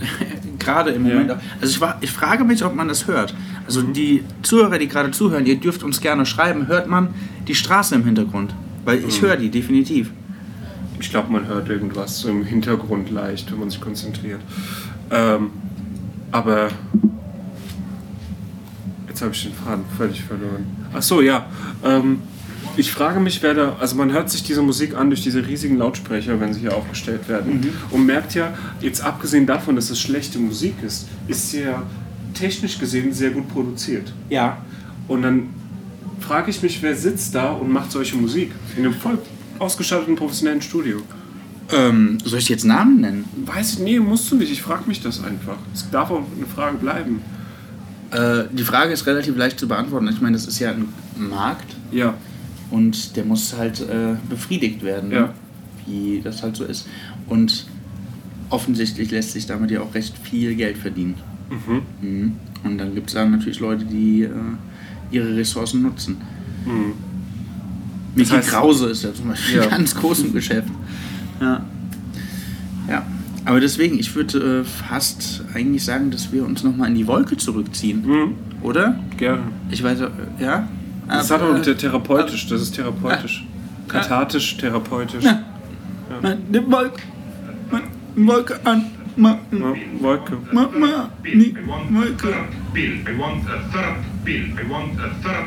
Gerade im. Moment. Also ich, war, ich frage mich, ob man das hört. Also die Zuhörer, die gerade zuhören, ihr dürft uns gerne schreiben, hört man die Straße im Hintergrund? Weil ich höre die definitiv. Ich glaube, man hört irgendwas im Hintergrund leicht, wenn man sich konzentriert. Ähm, aber jetzt habe ich den Faden völlig verloren. Ach so, ja. Ähm, ich frage mich, wer da. Also, man hört sich diese Musik an durch diese riesigen Lautsprecher, wenn sie hier aufgestellt werden. Und merkt ja, jetzt abgesehen davon, dass es schlechte Musik ist, ist sie ja technisch gesehen sehr gut produziert. Ja. Und dann frage ich mich, wer sitzt da und macht solche Musik? In einem voll ausgestatteten professionellen Studio. Ähm, soll ich jetzt Namen nennen? Weiß ich, nee, musst du nicht. Ich frage mich das einfach. Es darf auch eine Frage bleiben. Äh, die Frage ist relativ leicht zu beantworten. Ich meine, das ist ja ein Markt Ja. Und der muss halt äh, befriedigt werden, ne? Ja. wie das halt so ist. Und offensichtlich lässt sich damit ja auch recht viel Geld verdienen. Mhm. Und dann gibt es dann natürlich Leute, die äh, ihre Ressourcen nutzen. Mhm. Mickey heißt- Krause ist ja zum Beispiel Ja. ganz groß im Geschäft. Ja. Ja. Aber deswegen, ich würde äh, fast eigentlich sagen, dass wir uns nochmal in die Wolke zurückziehen. Mhm. Oder? Gerne. Ich weiß, ja? Das Aber, hat auch äh, der therapeutisch, das ist therapeutisch. Kathartisch, therapeutisch. Ja. Die Wolke, die Wolke an, mal, Ja, Wolke. mal, mal die Wolke. bill. I want a third bill. I want a third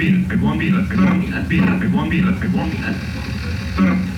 I want a I want a third bill.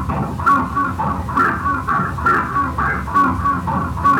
Thank you.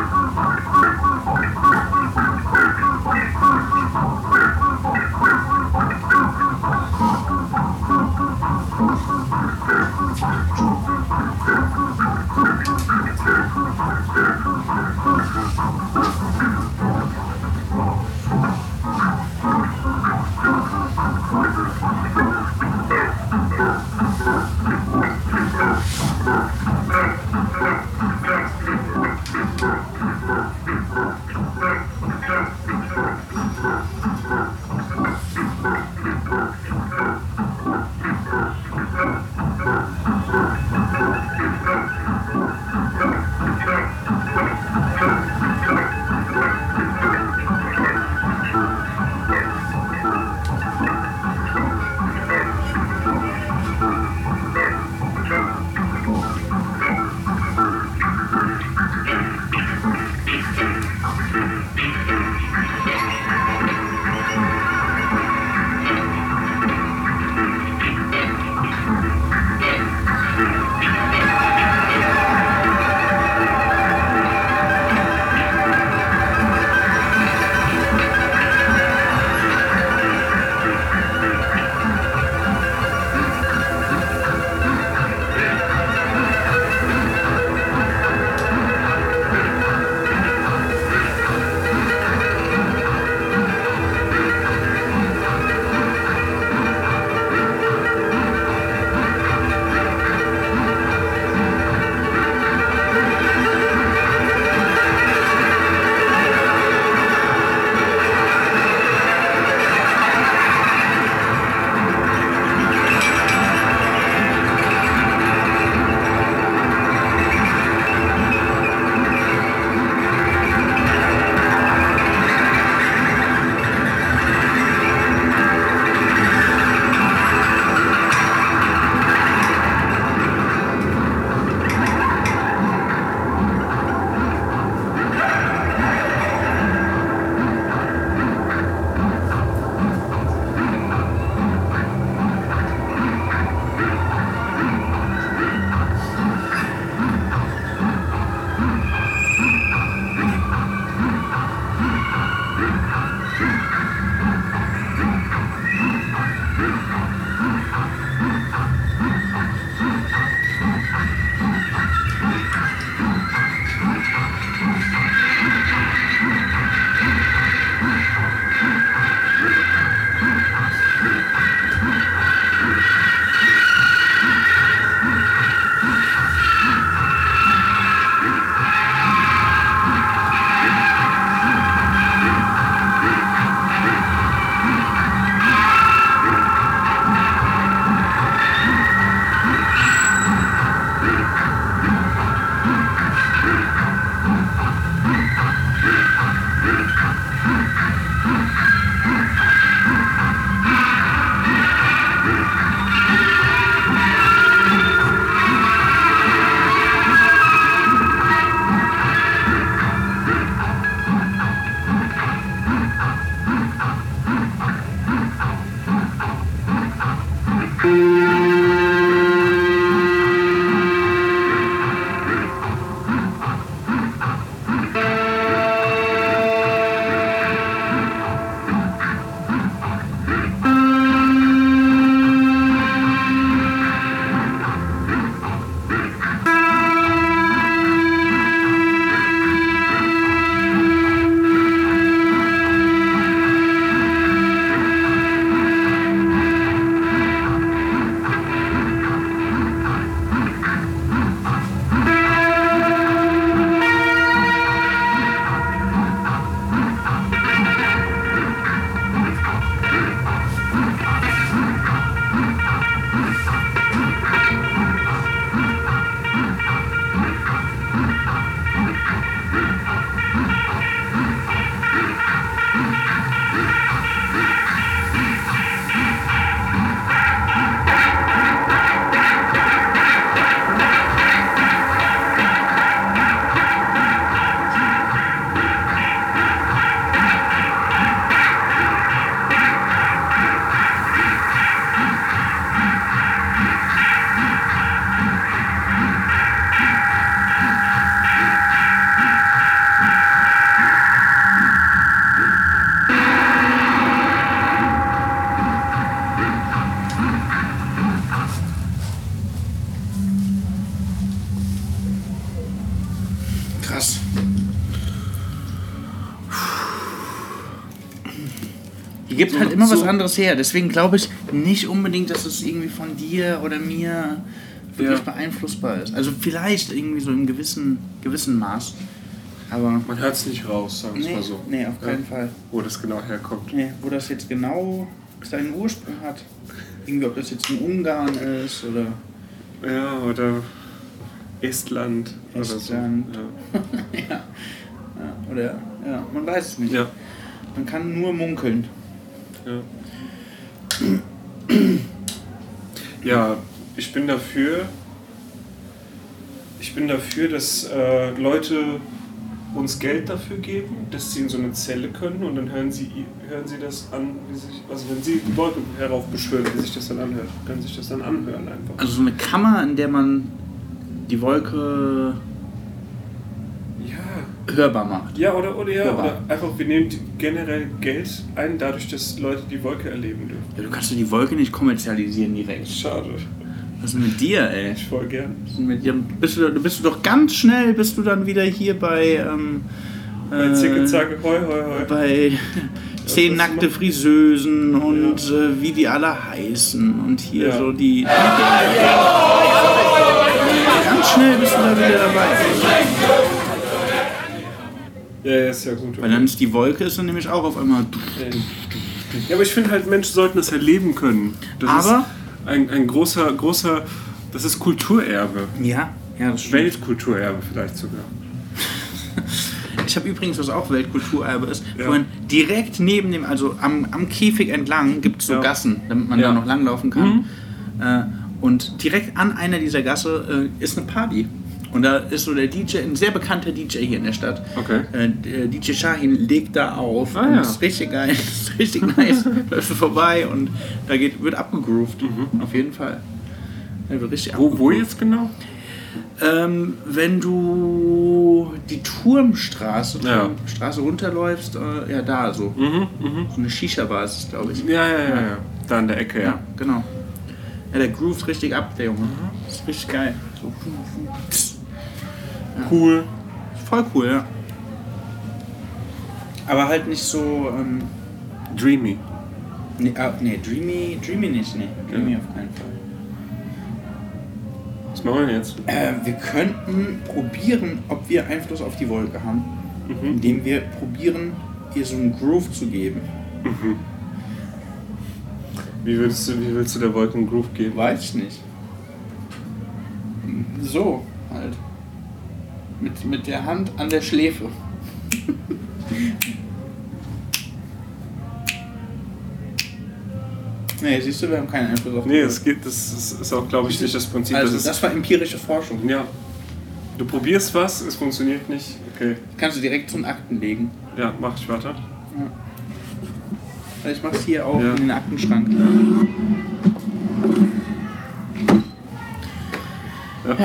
Immer was so- anderes her. Deswegen glaube ich nicht unbedingt, dass es irgendwie von dir oder mir wirklich Ja. beeinflussbar ist. Also vielleicht irgendwie so im gewissen, gewissen Maß. Aber Man hört es nicht raus, sagen wir nee, mal so. nee, auf keinen Fall. Wo das genau herkommt. Nee, wo das jetzt genau seinen Ursprung hat. Irgendwie, ob das jetzt in Ungarn ist oder Ja, oder Estland. Estland. Oder so. ja. ja. Oder ja, man weiß es nicht. Ja. Man kann nur munkeln. Ja. ja, ich bin dafür. Ich bin dafür, dass äh, Leute uns Geld dafür geben, dass sie in so eine Zelle können und dann hören sie, hören sie das an, wie sich, also wenn sie die Wolke heraufbeschwören, wie sich das dann anhört, können sich das dann anhören einfach. Also so eine Kammer, in der man die Wolke hörbar macht. ja oder, oder, ja, Hörbar. oder einfach, wir nehmen generell Geld ein, dadurch, dass Leute die Wolke erleben dürfen. Ja, du kannst doch die Wolke nicht kommerzialisieren direkt. Schade, Was ist mit dir, ey? ich voll gern. Was ist mit dir? Bist du, bist du doch ganz schnell, bist du dann wieder hier bei, ähm, Bei Zicke, Zacke, hoi, hoi, hoi. bei zehn nackte Friseusen und äh, wie die alle heißen und hier Ja. so die. Ganz schnell bist du da wieder dabei. Ja, ja, ist ja gut. Weil dann ist die Wolke ist dann nämlich auch auf einmal. Ja, aber ich finde halt, Menschen sollten das erleben können. Das Aber- ist ein, ein großer, großer, das ist Kulturerbe. Ja, ja, das stimmt. Weltkulturerbe vielleicht sogar. Ich habe übrigens, was auch Weltkulturerbe ist, Ja. vorhin direkt neben dem, also am, am Käfig entlang gibt es so Ja. Gassen, damit man Ja. da noch langlaufen kann. Äh, und direkt an einer dieser Gasse äh, ist eine Party. Und da ist so der DJ, ein sehr bekannter DJ hier in der Stadt. Okay. Äh, der DJ Shahin legt da auf. Ah, ja. Das ist richtig geil. Das ist richtig nice. Läuft vorbei und da geht, wird abgegroovt. Auf jeden Fall. Da wird richtig Mhm. Wo, wo jetzt genau? Ähm, wenn du die Turmstraße, Ja. Straße runterläufst, äh, ja da so. Mhm, mhm. So eine Shisha-Bar ist es, glaube ich. Ja, ja, ja, ja. Da in der Ecke, Ja, ja. genau. Ja, der groovt richtig ab, der Junge. Das ist richtig geil. So. Cool. Voll cool, ja. Aber halt nicht so, ähm, Dreamy. nee, ah, nee, Dreamy, Dreamy nicht, nee. Dreamy auf keinen Fall. Was machen wir jetzt? Äh, wir könnten probieren, ob wir Einfluss auf die Wolke haben, indem wir probieren, ihr so einen Groove zu geben. Wie willst du, wie willst du der Wolke einen Groove geben? Weiß ich nicht. So, halt. Mit, mit der Hand an der Schläfe. nee, siehst du, wir haben keinen Einfluss auf die Nee, es geht, das ist, auch, glaube ich, nicht das Prinzip. Also, das das war empirische Forschung. ja. Du probierst was, es funktioniert nicht. Okay. Kannst du direkt zum Akten legen. Ja, mach ich weiter. Ich mach's hier auch Ja. in den Aktenschrank. da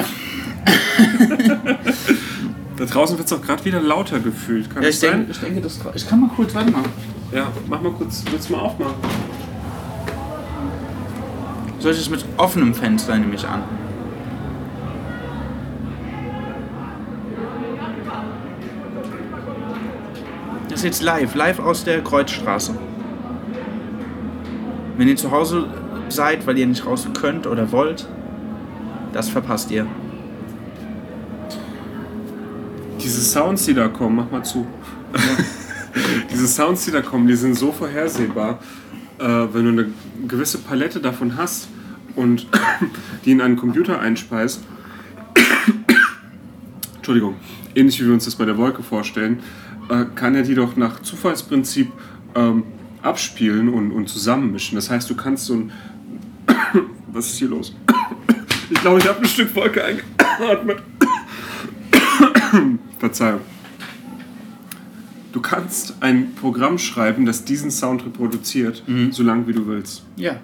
draußen wird es auch gerade wieder lauter gefühlt. Kann Ja, das ich, sein? denke, ich denke, das. Ich kann mal kurz, warte mal. Ja, mach mal kurz, willst du mal aufmachen? Soll ich es mit offenem Fenster nehme ich an? Das ist jetzt live, live aus der Kreuzstraße. Wenn ihr zu Hause seid, weil ihr nicht raus könnt oder wollt, das verpasst ihr. Diese Sounds, die da kommen, mach mal zu. Diese Sounds, die da kommen, die sind so vorhersehbar. Äh, wenn du eine gewisse Palette davon hast und die in einen Computer einspeist, Entschuldigung, ähnlich wie wir uns das bei der Wolke vorstellen, äh, kann er die doch nach Zufallsprinzip ähm, abspielen und, und zusammenmischen. Das heißt, du kannst so ein. Was ist hier los? Ich glaube, ich habe ein Stück Wolke eingeatmet. Verzeihung. Du kannst ein Programm schreiben, das diesen Sound reproduziert, so lange wie du willst. Ja.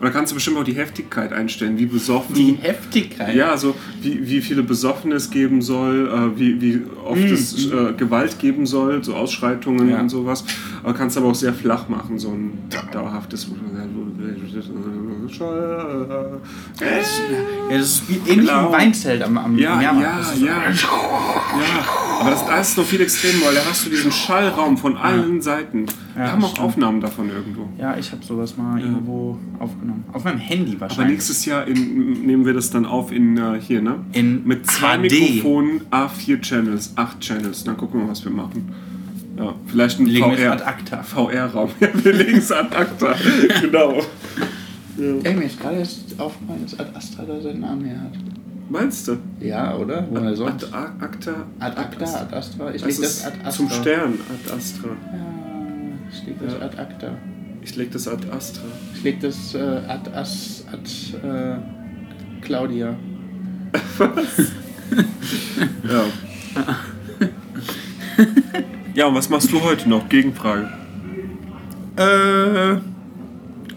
Und da kannst du bestimmt auch die Heftigkeit einstellen, wie besoffen. Die Heftigkeit. ja, so wie, wie viele Besoffene es geben soll, äh, wie, wie oft es äh, Gewalt geben soll, so Ausschreitungen Ja. und sowas. Aber kannst aber auch sehr flach machen, so ein dauerhaftes. Ja, das ist wie ähnlich Genau. wie ein Weinzelt am, am Ja, am ja, so- ja. Ja, aber das, da ist noch viel extremer, weil da hast du diesen Schallraum von allen Seiten. Wir Ja, haben auch stimmt. Aufnahmen davon irgendwo. Ja, ich habe sowas mal irgendwo aufgenommen. Auf meinem Handy Aber wahrscheinlich. nächstes Jahr in, nehmen wir das dann auf in äh, hier, ne? In Mit zwei HD. Mikrofonen, A4 Channels, 8 Channels. Dann gucken wir, was wir machen. Ja, vielleicht ein VR. ad. VR-Raum. Ja, wir legen es ad acta. genau. Ey, mir ist gerade jetzt aufgefallen, dass Ad Astra da seinen Namen her hat. Meinst du? Ja, oder? Woher sonst? Ad acta. Ad Acta, Ad Astra. Ich Das leg das Ad Astra. zum Stern, Ad Astra. Ja, ich leg das Ja. Ad Acta. Ich leg das Ad Astra. Ich leg das äh, Ad As... Ad... Äh, Claudia. Ja. ja, und was machst du heute noch? Gegenfrage. Äh,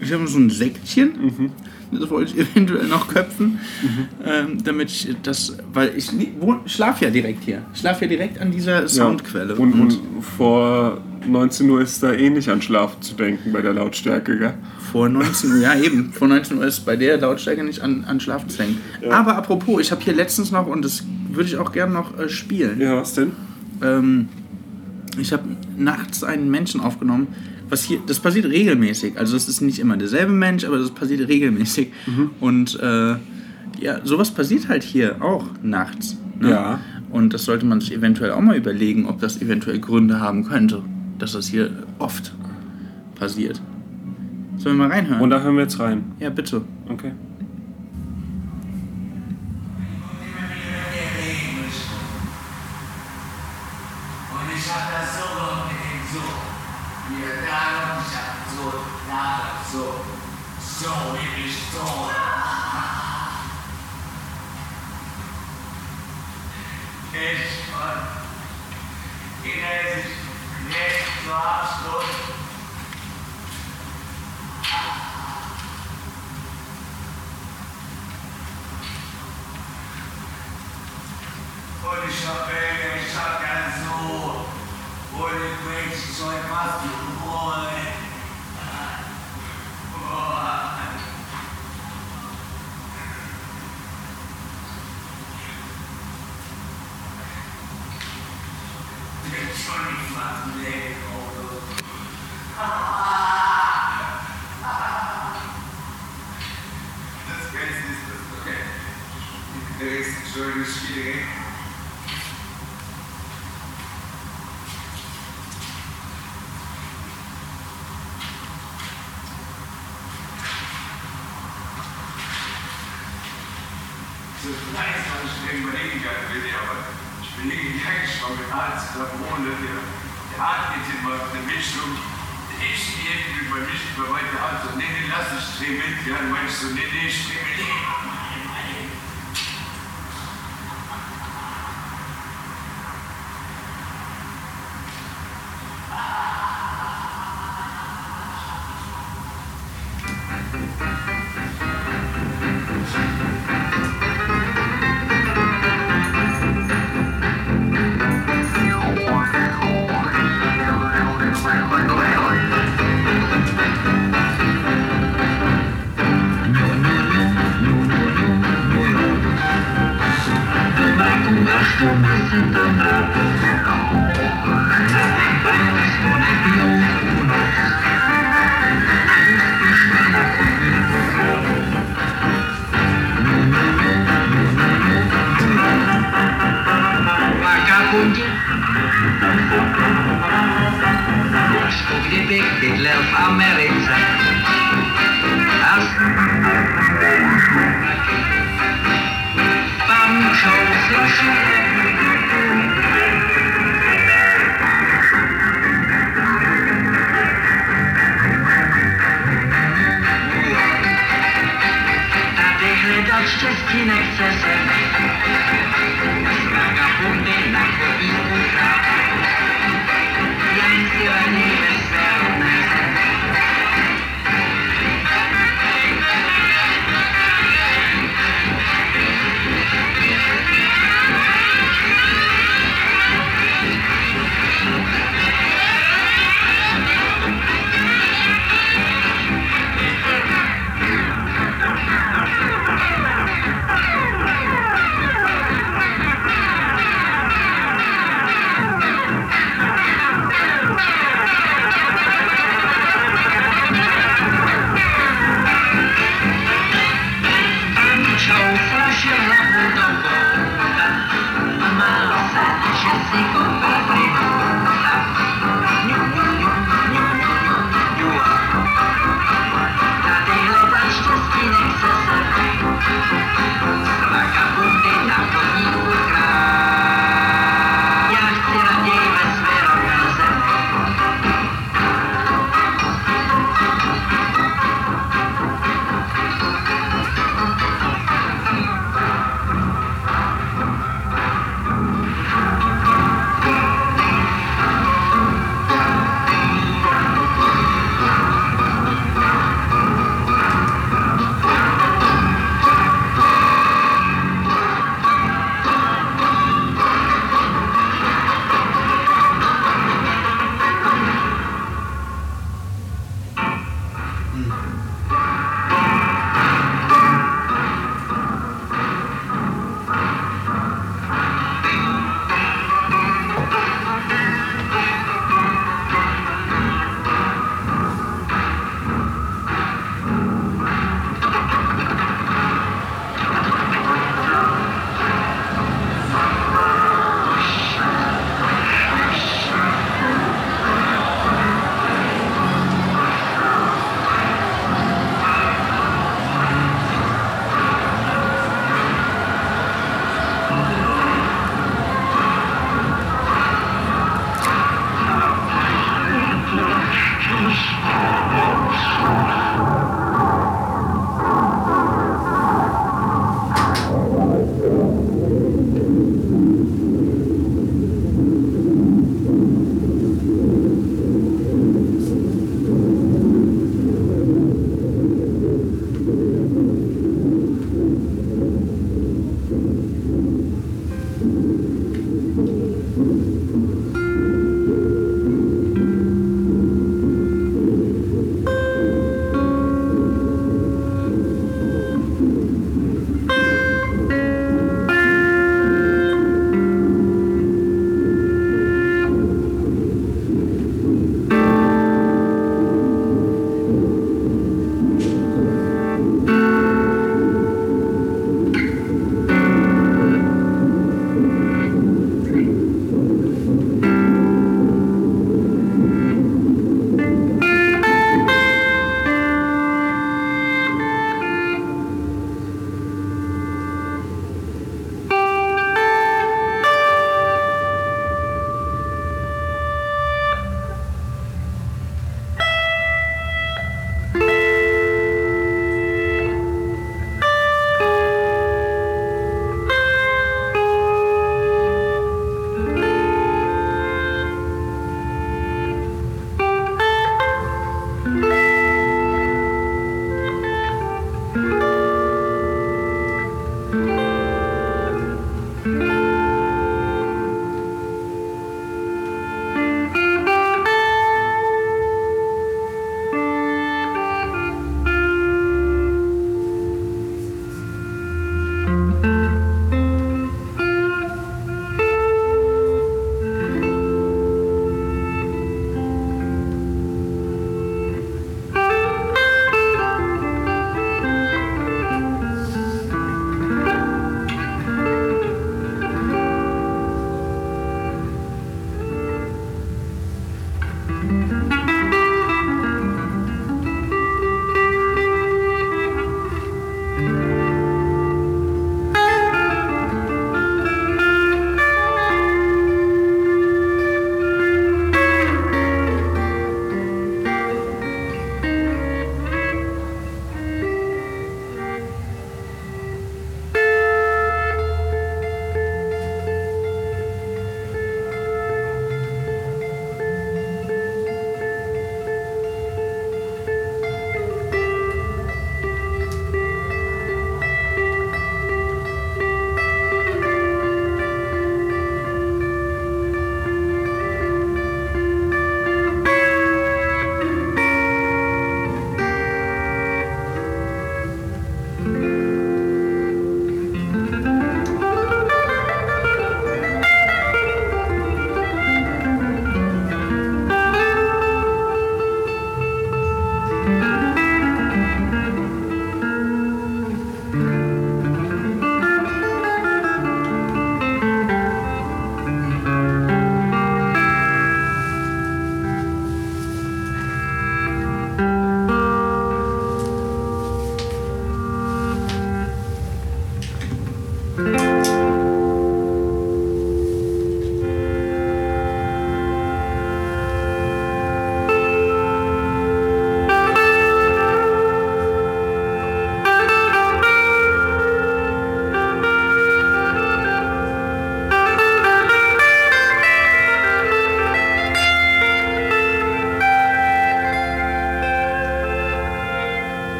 ich habe so ein Säckchen. Mhm. Das wollte ich eventuell noch köpfen, ähm, damit ich das, weil ich schlafe ja direkt hier. Ich schlafe ja direkt an dieser Soundquelle. Ja. Und, und vor 19 Uhr ist da eh nicht an Schlafen zu denken bei der Lautstärke, gell? vor 19 Uhr, ja eben, vor 19 Uhr ist bei der Lautstärke nicht an, an Schlafen zu denken. Aber apropos, ich habe hier letztens noch, und das würde ich auch gerne noch äh, spielen. Ja, was denn? Ähm, ich habe nachts einen Menschen aufgenommen, was hier, das passiert regelmäßig. Also das ist nicht immer derselbe Mensch, aber das passiert regelmäßig. Und äh, ja, sowas passiert halt hier auch nachts. Ne? Ja. Und das sollte man sich eventuell auch mal überlegen, ob das eventuell Gründe haben könnte, dass das hier oft passiert. Sollen wir mal reinhören? Und da hören wir jetzt rein. ja, bitte. Okay.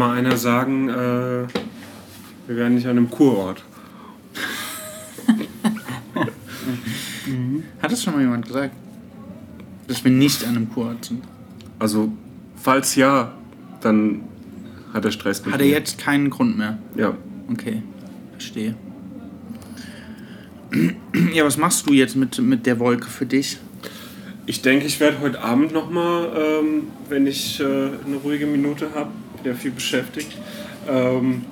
Mal einer sagen, äh, wir wären nicht an einem Kurort. Hat es schon mal jemand gesagt? Dass wir nicht an einem Kurort sind. Also, falls ja, dann hat er Stress mit Hat er mir. jetzt keinen Grund mehr? Ja. Okay, verstehe. Ja, was machst du jetzt mit, mit der Wolke für dich? Ich denke, ich werde heute Abend nochmal, ähm, wenn ich äh, eine ruhige Minute habe, ja viel beschäftigt, ähm,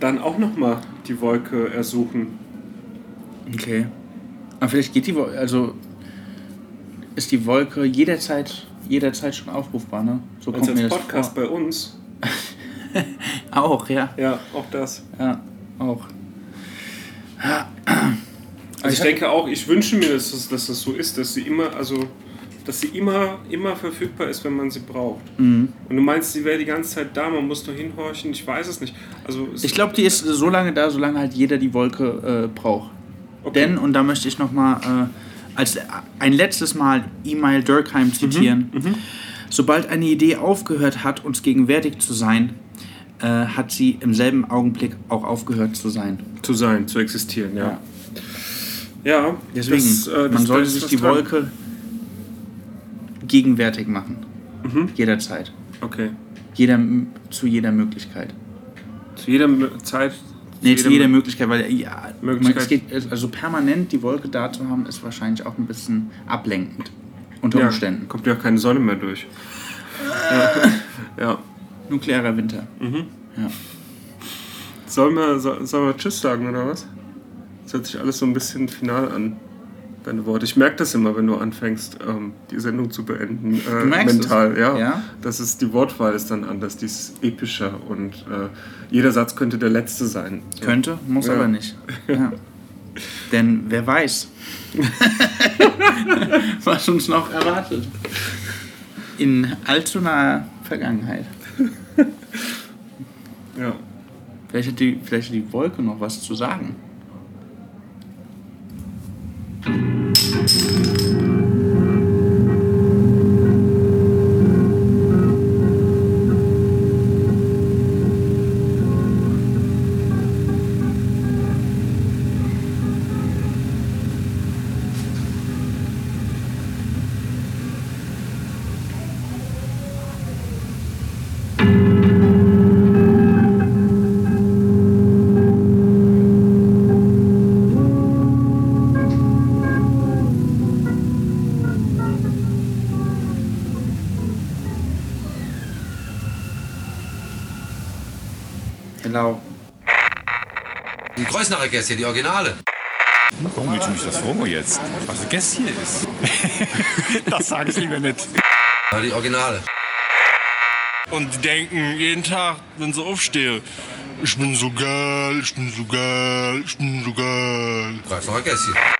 dann auch nochmal die Wolke ersuchen. Okay. Aber vielleicht geht die Wolke, also ist die Wolke jederzeit, jederzeit schon aufrufbar, ne? So Also kommt mir als das Podcast vor. bei uns. Auch, ja. Ja, auch das. Ja, auch. Also ich denke auch, ich wünsche mir, dass das, dass das so ist, dass sie immer, also dass sie immer, immer verfügbar ist, wenn man sie braucht. Mhm. Und du meinst, sie wäre die ganze Zeit da, man muss nur hinhorchen, ich weiß es nicht. Also es- Ich glaube, die ist so lange da, solange halt jeder die Wolke äh, braucht. Okay. Denn, und da möchte ich nochmal äh, als ein letztes Mal Emil Durkheim zitieren, sobald eine Idee aufgehört hat, uns gegenwärtig zu sein, äh, hat sie im selben Augenblick auch aufgehört zu sein. zu sein, zu existieren, ja. Ja, Deswegen, das, äh, man sollte sich die dran. Wolke gegenwärtig machen. Mhm. Jederzeit. Okay. Jeder, zu jeder Möglichkeit. Zu jeder Zeit. Nee, zu jeder Mö- Möglichkeit, weil ja, Möglichkeit. Es geht, also permanent die Wolke da zu haben, ist wahrscheinlich auch ein bisschen ablenkend. Unter ja, Umständen. Kommt ja auch keine Sonne mehr durch. ja. Nuklearer Winter. Ja. Sollen wir, soll, sollen wir Tschüss sagen oder was? Das hört sich alles so ein bisschen final an. Deine Worte. Ich merke das immer, wenn du anfängst, ähm, die Sendung zu beenden. Äh, mental, es? ja. Ja? Das ist, die Wortwahl ist dann anders, die ist epischer und äh, jeder Satz könnte der letzte sein. Könnte, muss Ja. aber nicht. Ja. Denn wer weiß, was uns noch erwartet. In allzu naher Vergangenheit. Ja. Vielleicht hat, die, vielleicht hat die Wolke noch was zu sagen. Thank you. Die Kreuznacher Gäste, die Originale. Warum willst du mich das fragen jetzt? Was ein Gast hier ist? das sage ich lieber nicht. Ja, die Originale. Und die denken jeden Tag, wenn sie aufstehen, ich bin so geil, ich bin so geil, ich bin so geil. Kreuznacher Gäste.